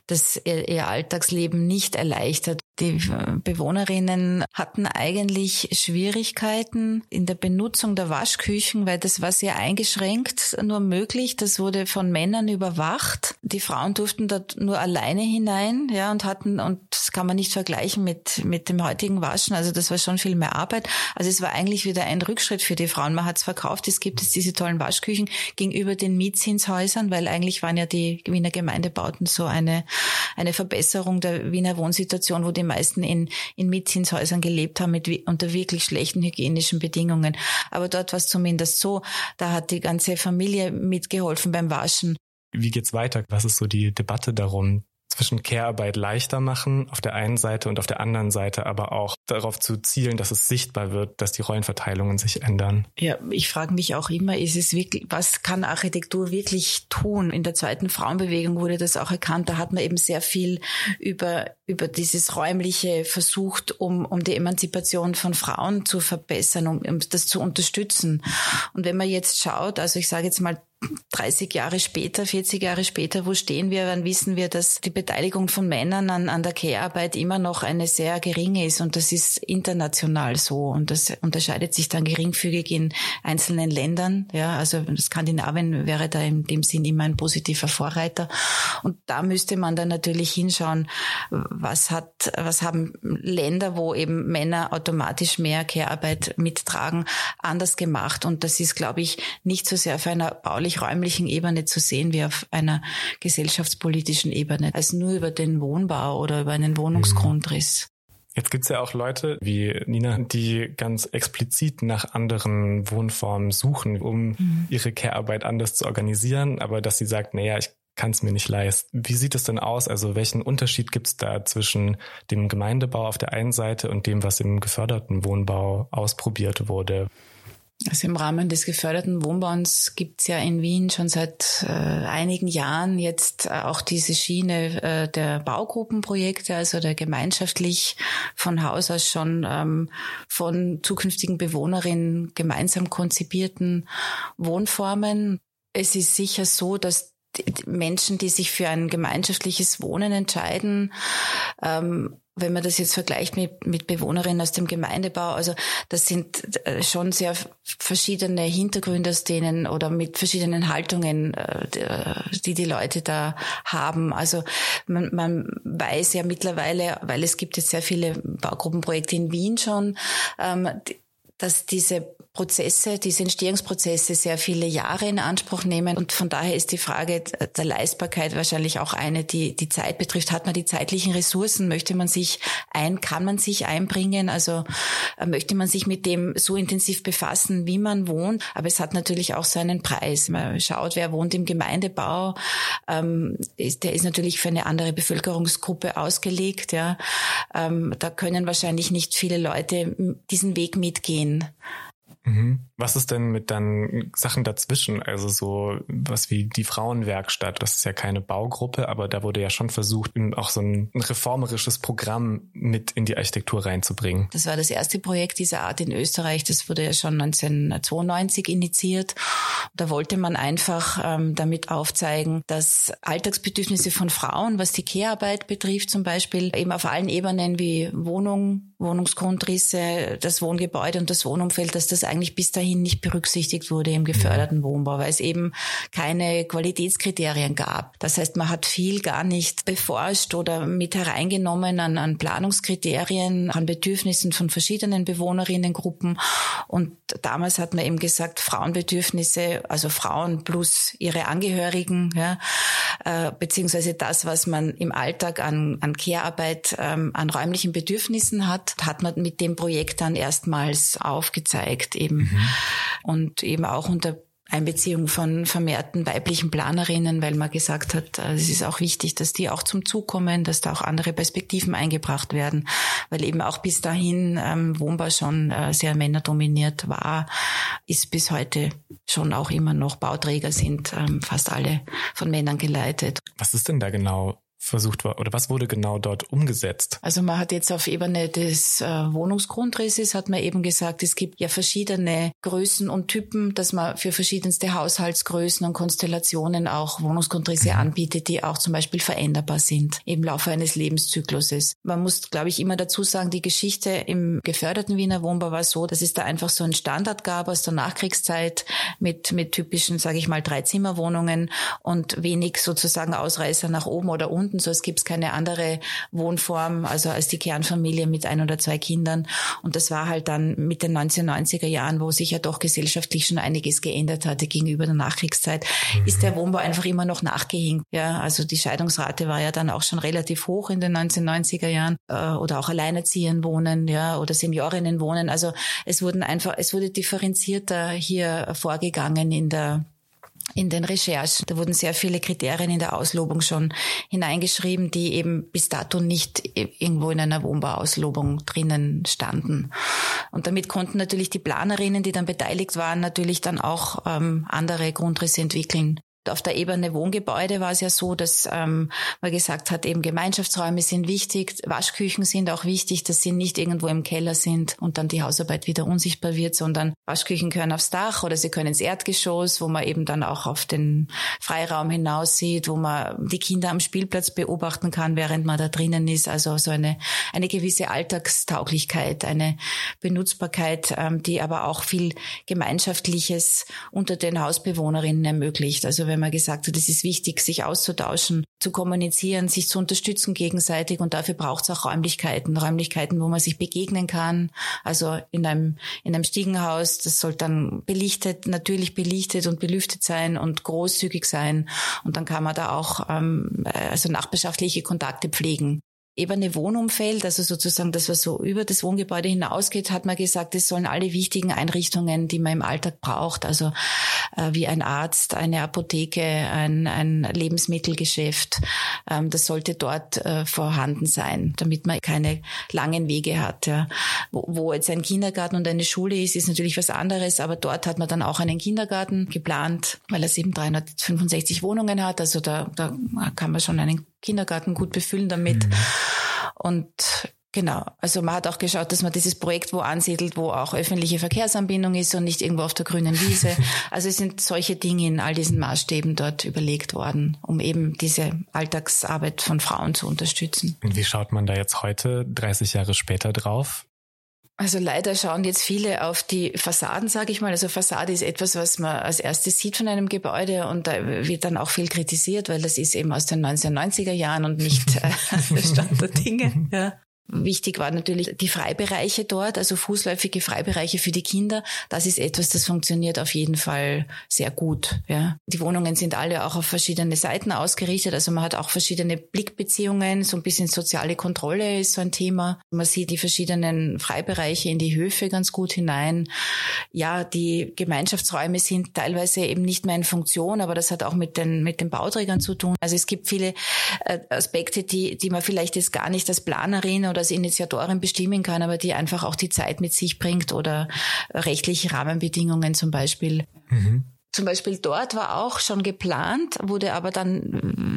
das ihr, ihr Alltagsleben nicht erleichtert. Die Bewohnerinnen hatten eigentlich Schwierigkeiten in der Benutzung der Waschküchen, weil das war sehr eingeschränkt nur möglich. Das wurde von Männern überwacht. Die Frauen durften dort nur alleine hinein, ja, und hatten, und das kann man nicht vergleichen mit, mit dem heutigen Waschen. Also das war schon viel mehr Arbeit. Also es war eigentlich wieder ein Rückschritt für die Frauen. Man hat es verkauft, es gibt jetzt diese tollen Waschküchen gegenüber den Mietzinshäusern, weil eigentlich waren ja die Wiener Gemeindebauten so eine, eine Verbesserung der Wiener Wohnsituation, wo die meisten in, in Mietzinshäusern gelebt haben mit, unter wirklich schlechten hygienischen Bedingungen. Aber dort war es zumindest so, da hat die ganze Familie mitgeholfen beim Waschen. Wie geht's weiter? Was ist so die Debatte darum, zwischen Care-Arbeit leichter machen auf der einen Seite und auf der anderen Seite aber auch darauf zu zielen, dass es sichtbar wird, dass die Rollenverteilungen sich ändern. Ja, ich frage mich auch immer, ist es wirklich, was kann Architektur wirklich tun? In der zweiten Frauenbewegung wurde das auch erkannt. Da hat man eben sehr viel über, über dieses räumliche versucht, um, um die Emanzipation von Frauen zu verbessern, um, um das zu unterstützen. Und wenn man jetzt schaut, also ich sage jetzt mal 30 Jahre später, 40 Jahre später, wo stehen wir, dann wissen wir, dass die Beteiligung von Männern an, an der Care-Arbeit immer noch eine sehr geringe ist und das ist international so und das unterscheidet sich dann geringfügig in einzelnen Ländern. Ja, also Skandinavien wäre da in dem Sinn immer ein positiver Vorreiter und da müsste man dann natürlich hinschauen, was hat, was haben Länder, wo eben Männer automatisch mehr Care-Arbeit mittragen, anders gemacht und das ist, glaube ich, nicht so sehr auf einer baulich-räumlichen Ebene zu sehen wie auf einer gesellschaftspolitischen Ebene, als nur über den Wohnbau oder über einen Wohnungsgrundriss. Jetzt gibt's ja auch Leute wie Nina, die ganz explizit nach anderen Wohnformen suchen, um mhm. ihre Care-Arbeit anders zu organisieren, aber dass sie sagt, naja, ich kann es mir nicht leisten. Wie sieht es denn aus? Also welchen Unterschied gibt's da zwischen dem Gemeindebau auf der einen Seite und dem, was im geförderten Wohnbau ausprobiert wurde? Also im Rahmen des geförderten Wohnbaus gibt's ja in Wien schon seit äh, einigen Jahren jetzt äh, auch diese Schiene äh, der Baugruppenprojekte, also der gemeinschaftlich von Haus aus schon ähm, von zukünftigen Bewohnerinnen gemeinsam konzipierten Wohnformen. Es ist sicher so, dass Menschen, die sich für ein gemeinschaftliches Wohnen entscheiden, ähm, wenn man das jetzt vergleicht mit, mit Bewohnerinnen aus dem Gemeindebau, also das sind äh, schon sehr verschiedene Hintergründe aus denen oder mit verschiedenen Haltungen, äh, die die Leute da haben. Also man, man weiß ja mittlerweile, weil es gibt jetzt sehr viele Baugruppenprojekte in Wien schon, ähm, dass diese Prozesse, diese Entstehungsprozesse sehr viele Jahre in Anspruch nehmen. Und von daher ist die Frage der Leistbarkeit wahrscheinlich auch eine, die die Zeit betrifft. Hat man die zeitlichen Ressourcen? Möchte man sich ein, kann man sich einbringen? Also äh, möchte man sich mit dem so intensiv befassen, wie man wohnt? Aber es hat natürlich auch seinen Preis. Man schaut, wer wohnt im Gemeindebau. Ähm, ist, der ist natürlich für eine andere Bevölkerungsgruppe ausgelegt. Ja, ähm, da können wahrscheinlich nicht viele Leute diesen Weg mitgehen. Mhm. Was ist denn mit dann Sachen dazwischen? Also so was wie die Frauenwerkstatt. Das ist ja keine Baugruppe, aber da wurde ja schon versucht, auch so ein reformerisches Programm mit in die Architektur reinzubringen. Das war das erste Projekt dieser Art in Österreich. Das wurde ja schon 1992 initiiert. Da wollte man einfach ähm, damit aufzeigen, dass Alltagsbedürfnisse von Frauen, was die Kehrarbeit betrifft zum Beispiel, eben auf allen Ebenen wie Wohnung, Wohnungsgrundrisse, das Wohngebäude und das Wohnumfeld, dass das eigentlich bis dahin nicht berücksichtigt wurde im geförderten Wohnbau, weil es eben keine Qualitätskriterien gab. Das heißt, man hat viel gar nicht beforscht oder mit hereingenommen an, an Planungskriterien, an Bedürfnissen von verschiedenen Bewohnerinnengruppen. Und damals hat man eben gesagt, Frauenbedürfnisse, also Frauen plus ihre Angehörigen, ja, äh, beziehungsweise das, was man im Alltag an, an Care-Arbeit, ähm, an räumlichen Bedürfnissen hat, hat man mit dem Projekt dann erstmals aufgezeigt eben. Mhm. Und eben auch unter Einbeziehung von vermehrten weiblichen Planerinnen, weil man gesagt hat, äh, es ist auch wichtig, dass die auch zum Zug kommen, dass da auch andere Perspektiven eingebracht werden, weil eben auch bis dahin ähm, Wohnbau schon äh, sehr männerdominiert war, ist bis heute schon auch immer noch Bauträger sind ähm, fast alle von Männern geleitet. Was ist denn da genau versucht war oder was wurde genau dort umgesetzt? Also man hat jetzt auf Ebene des äh, Wohnungsgrundrisses hat man eben gesagt, es gibt ja verschiedene Größen und Typen, dass man für verschiedenste Haushaltsgrößen und Konstellationen auch Wohnungsgrundrisse mhm. anbietet, die auch zum Beispiel veränderbar sind im Laufe eines Lebenszykluses. Man muss, glaube ich, immer dazu sagen, die Geschichte im geförderten Wiener Wohnbau war so, dass es da einfach so einen Standard gab aus der Nachkriegszeit mit mit typischen, sage ich mal, Dreizimmerwohnungen und wenig sozusagen Ausreißer nach oben oder unten gefunden, so es gibt keine andere Wohnform, also als die Kernfamilie mit ein oder zwei Kindern. Und das war halt dann mit den 1990er Jahren, wo sich ja doch gesellschaftlich schon einiges geändert hatte gegenüber der Nachkriegszeit, mhm. ist der Wohnbau einfach immer noch nachgehinkt. Ja, also die Scheidungsrate war ja dann auch schon relativ hoch in den 1990er Jahren äh, oder auch Alleinerziehend wohnen, ja, oder Seniorinnen wohnen. Also es wurden einfach, es wurde differenzierter hier vorgegangen in der in den Recherchen. Da wurden sehr viele Kriterien in der Auslobung schon hineingeschrieben, die eben bis dato nicht irgendwo in einer Wohnbauauslobung drinnen standen. Und damit konnten natürlich die Planerinnen, die dann beteiligt waren, natürlich dann auch ähm, andere Grundrisse entwickeln. Auf der Ebene Wohngebäude war es ja so, dass ähm, man gesagt hat, eben Gemeinschaftsräume sind wichtig, Waschküchen sind auch wichtig, dass sie nicht irgendwo im Keller sind und dann die Hausarbeit wieder unsichtbar wird, sondern Waschküchen können aufs Dach oder sie können ins Erdgeschoss, wo man eben dann auch auf den Freiraum hinaus sieht, wo man die Kinder am Spielplatz beobachten kann, während man da drinnen ist. Also so eine, eine gewisse Alltagstauglichkeit, eine Benutzbarkeit, ähm, die aber auch viel Gemeinschaftliches unter den Hausbewohnerinnen ermöglicht. Also wenn man gesagt hat, es ist wichtig, sich auszutauschen, zu kommunizieren, sich zu unterstützen gegenseitig und dafür braucht es auch Räumlichkeiten, Räumlichkeiten, wo man sich begegnen kann. Also in einem, in einem Stiegenhaus, das soll dann belichtet, natürlich belichtet und belüftet sein und großzügig sein. Und dann kann man da auch ähm, also nachbarschaftliche Kontakte pflegen ebene Wohnumfeld, also sozusagen das, was so über das Wohngebäude hinausgeht, hat man gesagt, es sollen alle wichtigen Einrichtungen, die man im Alltag braucht, also äh, wie ein Arzt, eine Apotheke, ein, ein Lebensmittelgeschäft, ähm, das sollte dort äh, vorhanden sein, damit man keine langen Wege hat. Ja. Wo, wo jetzt ein Kindergarten und eine Schule ist, ist natürlich was anderes, aber dort hat man dann auch einen Kindergarten geplant, weil er eben 365 Wohnungen hat, also da, da kann man schon einen Kindergarten gut befüllen damit. Mhm. Und Genau. Also man hat auch geschaut, dass man dieses Projekt wo ansiedelt, wo auch öffentliche Verkehrsanbindung ist und nicht irgendwo auf der grünen Wiese. Also es sind solche Dinge in all diesen Maßstäben dort überlegt worden, um eben diese Alltagsarbeit von Frauen zu unterstützen. Und wie schaut man da jetzt heute, 30 Jahre später drauf? Also leider schauen jetzt viele auf die Fassaden, sage ich mal. Also Fassade ist etwas, was man als erstes sieht von einem Gebäude und da wird dann auch viel kritisiert, weil das ist eben aus den 1990er Jahren und nicht äh, der Stand der Dinge. Ja. Wichtig war natürlich die Freibereiche dort, also fußläufige Freibereiche für die Kinder. Das ist etwas, das funktioniert auf jeden Fall sehr gut. Ja. Die Wohnungen sind alle auch auf verschiedene Seiten ausgerichtet. Also man hat auch verschiedene Blickbeziehungen. So ein bisschen soziale Kontrolle ist so ein Thema. Man sieht die verschiedenen Freibereiche in die Höfe ganz gut hinein. Ja, die Gemeinschaftsräume sind teilweise eben nicht mehr in Funktion, aber das hat auch mit den, mit den Bauträgern zu tun. Also es gibt viele äh, Aspekte, die, die man vielleicht jetzt gar nicht als Planerin oder als Initiatorin bestimmen kann, aber die einfach auch die Zeit mit sich bringt oder rechtliche Rahmenbedingungen zum Beispiel. Mhm. Zum Beispiel dort war auch schon geplant, wurde aber dann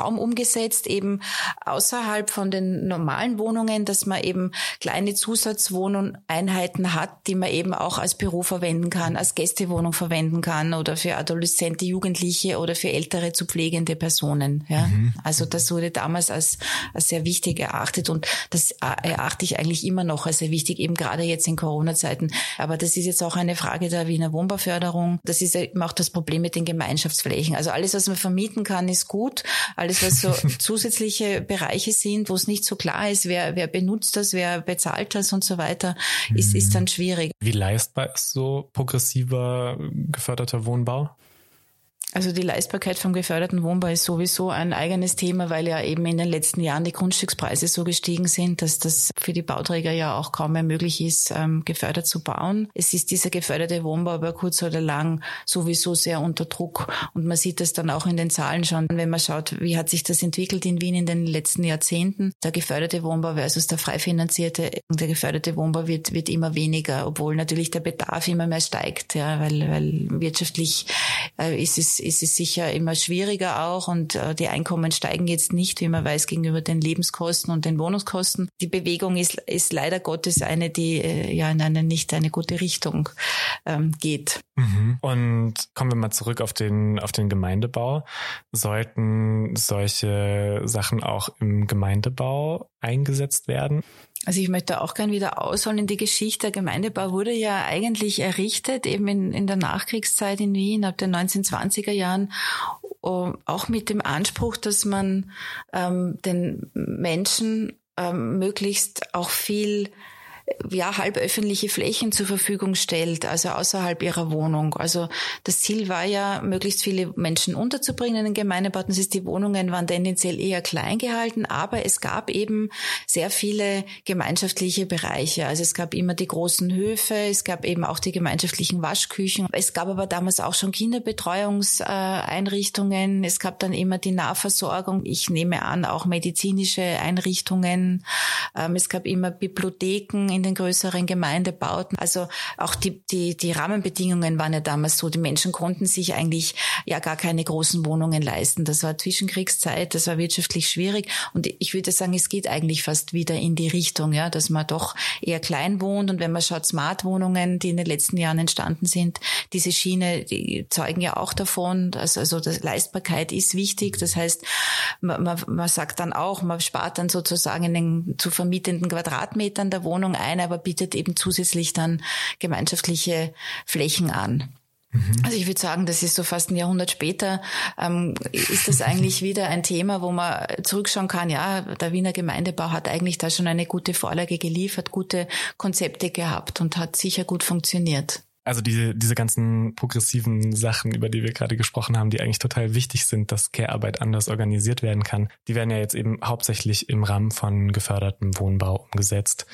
kaum umgesetzt, eben außerhalb von den normalen Wohnungen, dass man eben kleine Zusatzwohneinheiten hat, die man eben auch als Büro verwenden kann, als Gästewohnung verwenden kann oder für Adoleszente, Jugendliche oder für ältere zu pflegende Personen. Ja. Mhm. Also das wurde damals als, als sehr wichtig erachtet und das erachte ich eigentlich immer noch als sehr wichtig, eben gerade jetzt in Corona-Zeiten. Aber das ist jetzt auch eine Frage der Wiener Wohnbauförderung. Das ist eben auch das Problem mit den Gemeinschaftsflächen. Also alles, was man vermieten kann, ist gut. Alles, was so zusätzliche Bereiche sind, wo es nicht so klar ist, wer, wer benutzt das, wer bezahlt das und so weiter, ist, ist dann schwierig. Wie leistbar ist so progressiver geförderter Wohnbau? Also die Leistbarkeit vom geförderten Wohnbau ist sowieso ein eigenes Thema, weil ja eben in den letzten Jahren die Grundstückspreise so gestiegen sind, dass das für die Bauträger ja auch kaum mehr möglich ist, ähm, gefördert zu bauen. Es ist dieser geförderte Wohnbau über kurz oder lang sowieso sehr unter Druck und man sieht das dann auch in den Zahlen schon, wenn man schaut, wie hat sich das entwickelt in Wien in den letzten Jahrzehnten. Der geförderte Wohnbau versus der frei finanzierte, der geförderte Wohnbau wird, wird immer weniger, obwohl natürlich der Bedarf immer mehr steigt, ja, weil, weil wirtschaftlich äh, ist es ist es sicher immer schwieriger auch und äh, die Einkommen steigen jetzt nicht, wie man weiß, gegenüber den Lebenskosten und den Wohnungskosten. Die Bewegung ist, ist leider Gottes eine, die äh, ja in eine nicht eine gute Richtung ähm, geht. Mhm. Und kommen wir mal zurück auf den, auf den Gemeindebau. Sollten solche Sachen auch im Gemeindebau eingesetzt werden? Also ich möchte auch gern wieder ausholen in die Geschichte. Der Gemeindebau wurde ja eigentlich errichtet, eben in, in der Nachkriegszeit in Wien ab den 1920er Jahren, auch mit dem Anspruch, dass man ähm, den Menschen ähm, möglichst auch viel ja halböffentliche Flächen zur Verfügung stellt, also außerhalb ihrer Wohnung. Also das Ziel war ja, möglichst viele Menschen unterzubringen in den Gemeindebauten. Das ist, die Wohnungen waren tendenziell eher klein gehalten, aber es gab eben sehr viele gemeinschaftliche Bereiche. Also es gab immer die großen Höfe, es gab eben auch die gemeinschaftlichen Waschküchen. Es gab aber damals auch schon Kinderbetreuungseinrichtungen. Es gab dann immer die Nahversorgung. Ich nehme an, auch medizinische Einrichtungen. Ähm, es gab immer Bibliotheken in den größeren Gemeindebauten. Also auch die, die, die Rahmenbedingungen waren ja damals so. Die Menschen konnten sich eigentlich ja gar keine großen Wohnungen leisten. Das war Zwischenkriegszeit, das war wirtschaftlich schwierig. Und ich würde sagen, es geht eigentlich fast wieder in die Richtung, ja, dass man doch eher klein wohnt. Und wenn man schaut, Smart-Wohnungen, die in den letzten Jahren entstanden sind, diese Schiene, die zeugen ja auch davon, dass also das Leistbarkeit ist wichtig. Das heißt, man, man, man sagt dann auch, man spart dann sozusagen in den zu vermietenden Quadratmetern der Wohnung ein, aber bietet eben zusätzlich dann gemeinschaftliche Flächen an. Mhm. Also ich würde sagen, das ist so fast ein Jahrhundert später, ähm, ist das eigentlich wieder ein Thema, wo man zurückschauen kann, ja, der Wiener Gemeindebau hat eigentlich da schon eine gute Vorlage geliefert, gute Konzepte gehabt und hat sicher gut funktioniert. Also diese, diese ganzen progressiven Sachen, über die wir gerade gesprochen haben, die eigentlich total wichtig sind, dass Care-Arbeit anders organisiert werden kann, die werden ja jetzt eben hauptsächlich im Rahmen von gefördertem Wohnbau umgesetzt.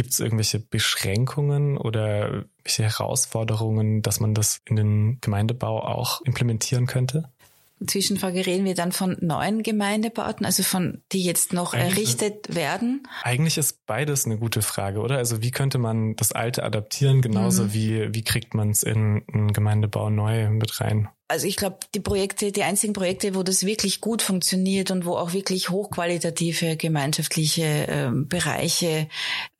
Gibt es irgendwelche Beschränkungen oder welche Herausforderungen, dass man das in den Gemeindebau auch implementieren könnte? Zwischenfrage reden wir dann von neuen Gemeindebauten, also von die jetzt noch eigentlich errichtet werden? Eigentlich ist beides eine gute Frage, oder? Also wie könnte man das Alte adaptieren, genauso mhm. wie wie kriegt man es in einen Gemeindebau neu mit rein? Also ich glaube, die Projekte, die einzigen Projekte, wo das wirklich gut funktioniert und wo auch wirklich hochqualitative gemeinschaftliche äh, Bereiche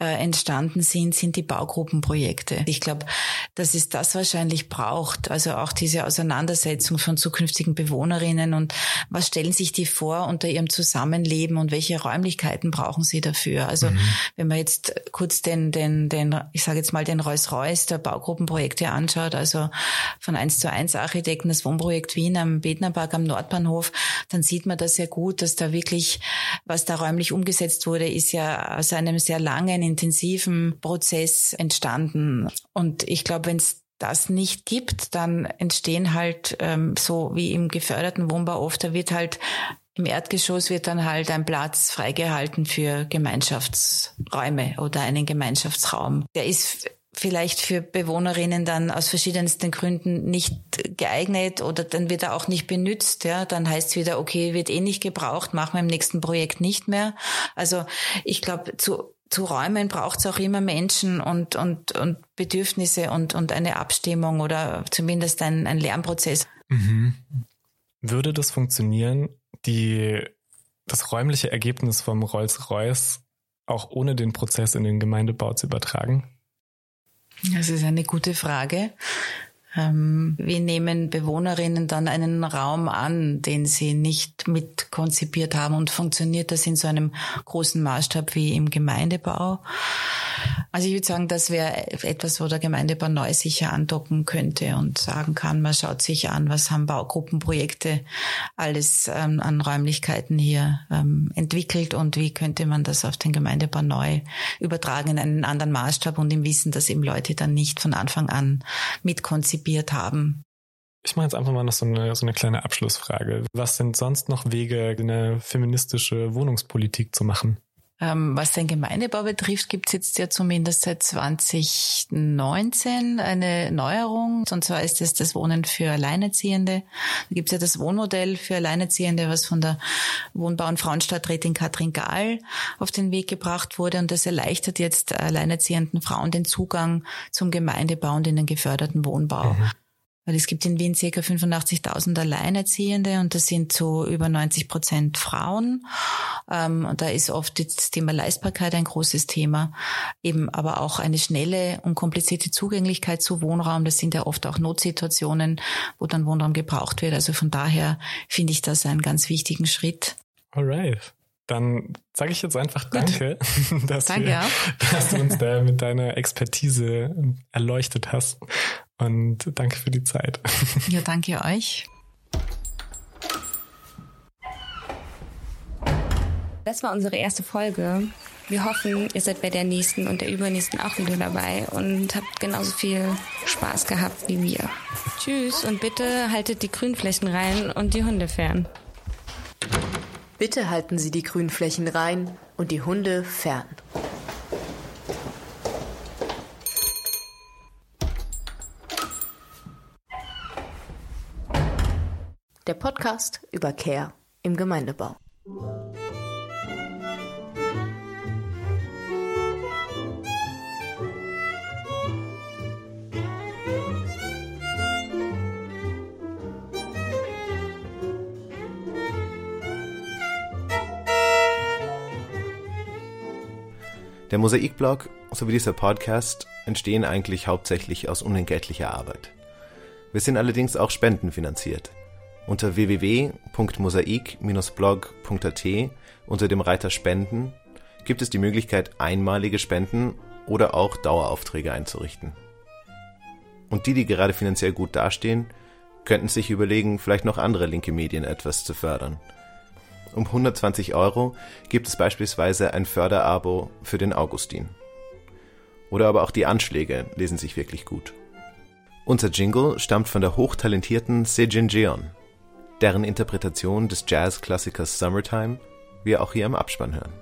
äh, entstanden sind, sind die Baugruppenprojekte. Ich glaube, dass es das wahrscheinlich braucht. Also auch diese Auseinandersetzung von zukünftigen Bewohnerinnen und was stellen sich die vor unter ihrem Zusammenleben und welche Räumlichkeiten brauchen sie dafür. Also mhm. wenn man jetzt kurz den, den, den, ich sage jetzt mal den Rolls-Royce der Baugruppenprojekte anschaut, also von eins zu eins Architekten, das Wohnprojekt Wien am Bednerpark am Nordbahnhof, dann sieht man das sehr gut, dass da wirklich, was da räumlich umgesetzt wurde, ist ja aus einem sehr langen, intensiven Prozess entstanden. Und ich glaube, wenn es das nicht gibt, dann entstehen halt ähm, so wie im geförderten Wohnbau oft, da wird halt im Erdgeschoss wird dann halt ein Platz freigehalten für Gemeinschaftsräume oder einen Gemeinschaftsraum. Der ist vielleicht für Bewohnerinnen dann aus verschiedensten Gründen nicht geeignet oder dann wird er auch nicht benutzt, ja, dann heißt es wieder, okay, wird eh nicht gebraucht, machen wir im nächsten Projekt nicht mehr. Also ich glaube, zu zu Räumen braucht es auch immer Menschen und, und, und Bedürfnisse und, und eine Abstimmung oder zumindest ein, ein Lernprozess. Mhm. Würde das funktionieren, die, das räumliche Ergebnis vom Rolls-Royce auch ohne den Prozess in den Gemeindebau zu übertragen? Das ist eine gute Frage. Ähm, wie nehmen Bewohnerinnen dann einen Raum an, den sie nicht mit konzipiert haben und funktioniert das in so einem großen Maßstab wie im Gemeindebau? Also ich würde sagen, das wäre etwas, wo der Gemeindebau neu sicher andocken könnte und sagen kann, man schaut sich an, was haben Baugruppenprojekte alles ähm, an Räumlichkeiten hier ähm, entwickelt und wie könnte man das auf den Gemeindebau neu übertragen in einen anderen Maßstab und im Wissen, dass eben Leute dann nicht von Anfang an mitkonzipiert haben. Ich mache jetzt einfach mal noch so eine, so eine kleine Abschlussfrage. Was sind sonst noch Wege, eine feministische Wohnungspolitik zu machen? Ähm, was den Gemeindebau betrifft, gibt es jetzt ja zumindest seit 2019 eine Neuerung. Und zwar ist es das Wohnen für Alleinerziehende. Da gibt es ja das Wohnmodell für Alleinerziehende, was von der Wohnbau- und Frauenstadträtin Katrin Gahl auf den Weg gebracht wurde. Und das erleichtert jetzt alleinerziehenden Frauen den Zugang zum Gemeindebau und in den geförderten Wohnbau. Mhm. Weil es gibt in Wien ca. 85.000 Alleinerziehende und das sind so über 90 Prozent Frauen. Ähm, und da ist oft das Thema Leistbarkeit ein großes Thema. Eben aber auch eine schnelle und komplizierte Zugänglichkeit zu Wohnraum. Das sind ja oft auch Notsituationen, wo dann Wohnraum gebraucht wird. Also von daher finde ich das einen ganz wichtigen Schritt. Alright. Dann sage ich jetzt einfach Danke, dass, danke wir, dass du uns da mit deiner Expertise erleuchtet hast. Und danke für die Zeit. Ja, danke euch. Das war unsere erste Folge. Wir hoffen, ihr seid bei der nächsten und der übernächsten auch wieder dabei und habt genauso viel Spaß gehabt wie wir. Tschüss und bitte haltet die Grünflächen rein und die Hunde fern. Bitte halten Sie die Grünflächen rein und die Hunde fern. Podcast über Care im Gemeindebau. Der Mosaikblog sowie dieser Podcast entstehen eigentlich hauptsächlich aus unentgeltlicher Arbeit. Wir sind allerdings auch spendenfinanziert. Unter www.mosaik-blog.at unter dem Reiter Spenden gibt es die Möglichkeit, einmalige Spenden oder auch Daueraufträge einzurichten. Und die, die gerade finanziell gut dastehen, könnten sich überlegen, vielleicht noch andere linke Medien etwas zu fördern – um 120 Euro gibt es beispielsweise ein Förderabo für den Augustin. Oder aber auch die Anschläge lesen sich wirklich gut. Unser Jingle stammt von der hochtalentierten Sejin Jeon, deren Interpretation des Jazzklassikers Summertime wir auch hier im Abspann hören.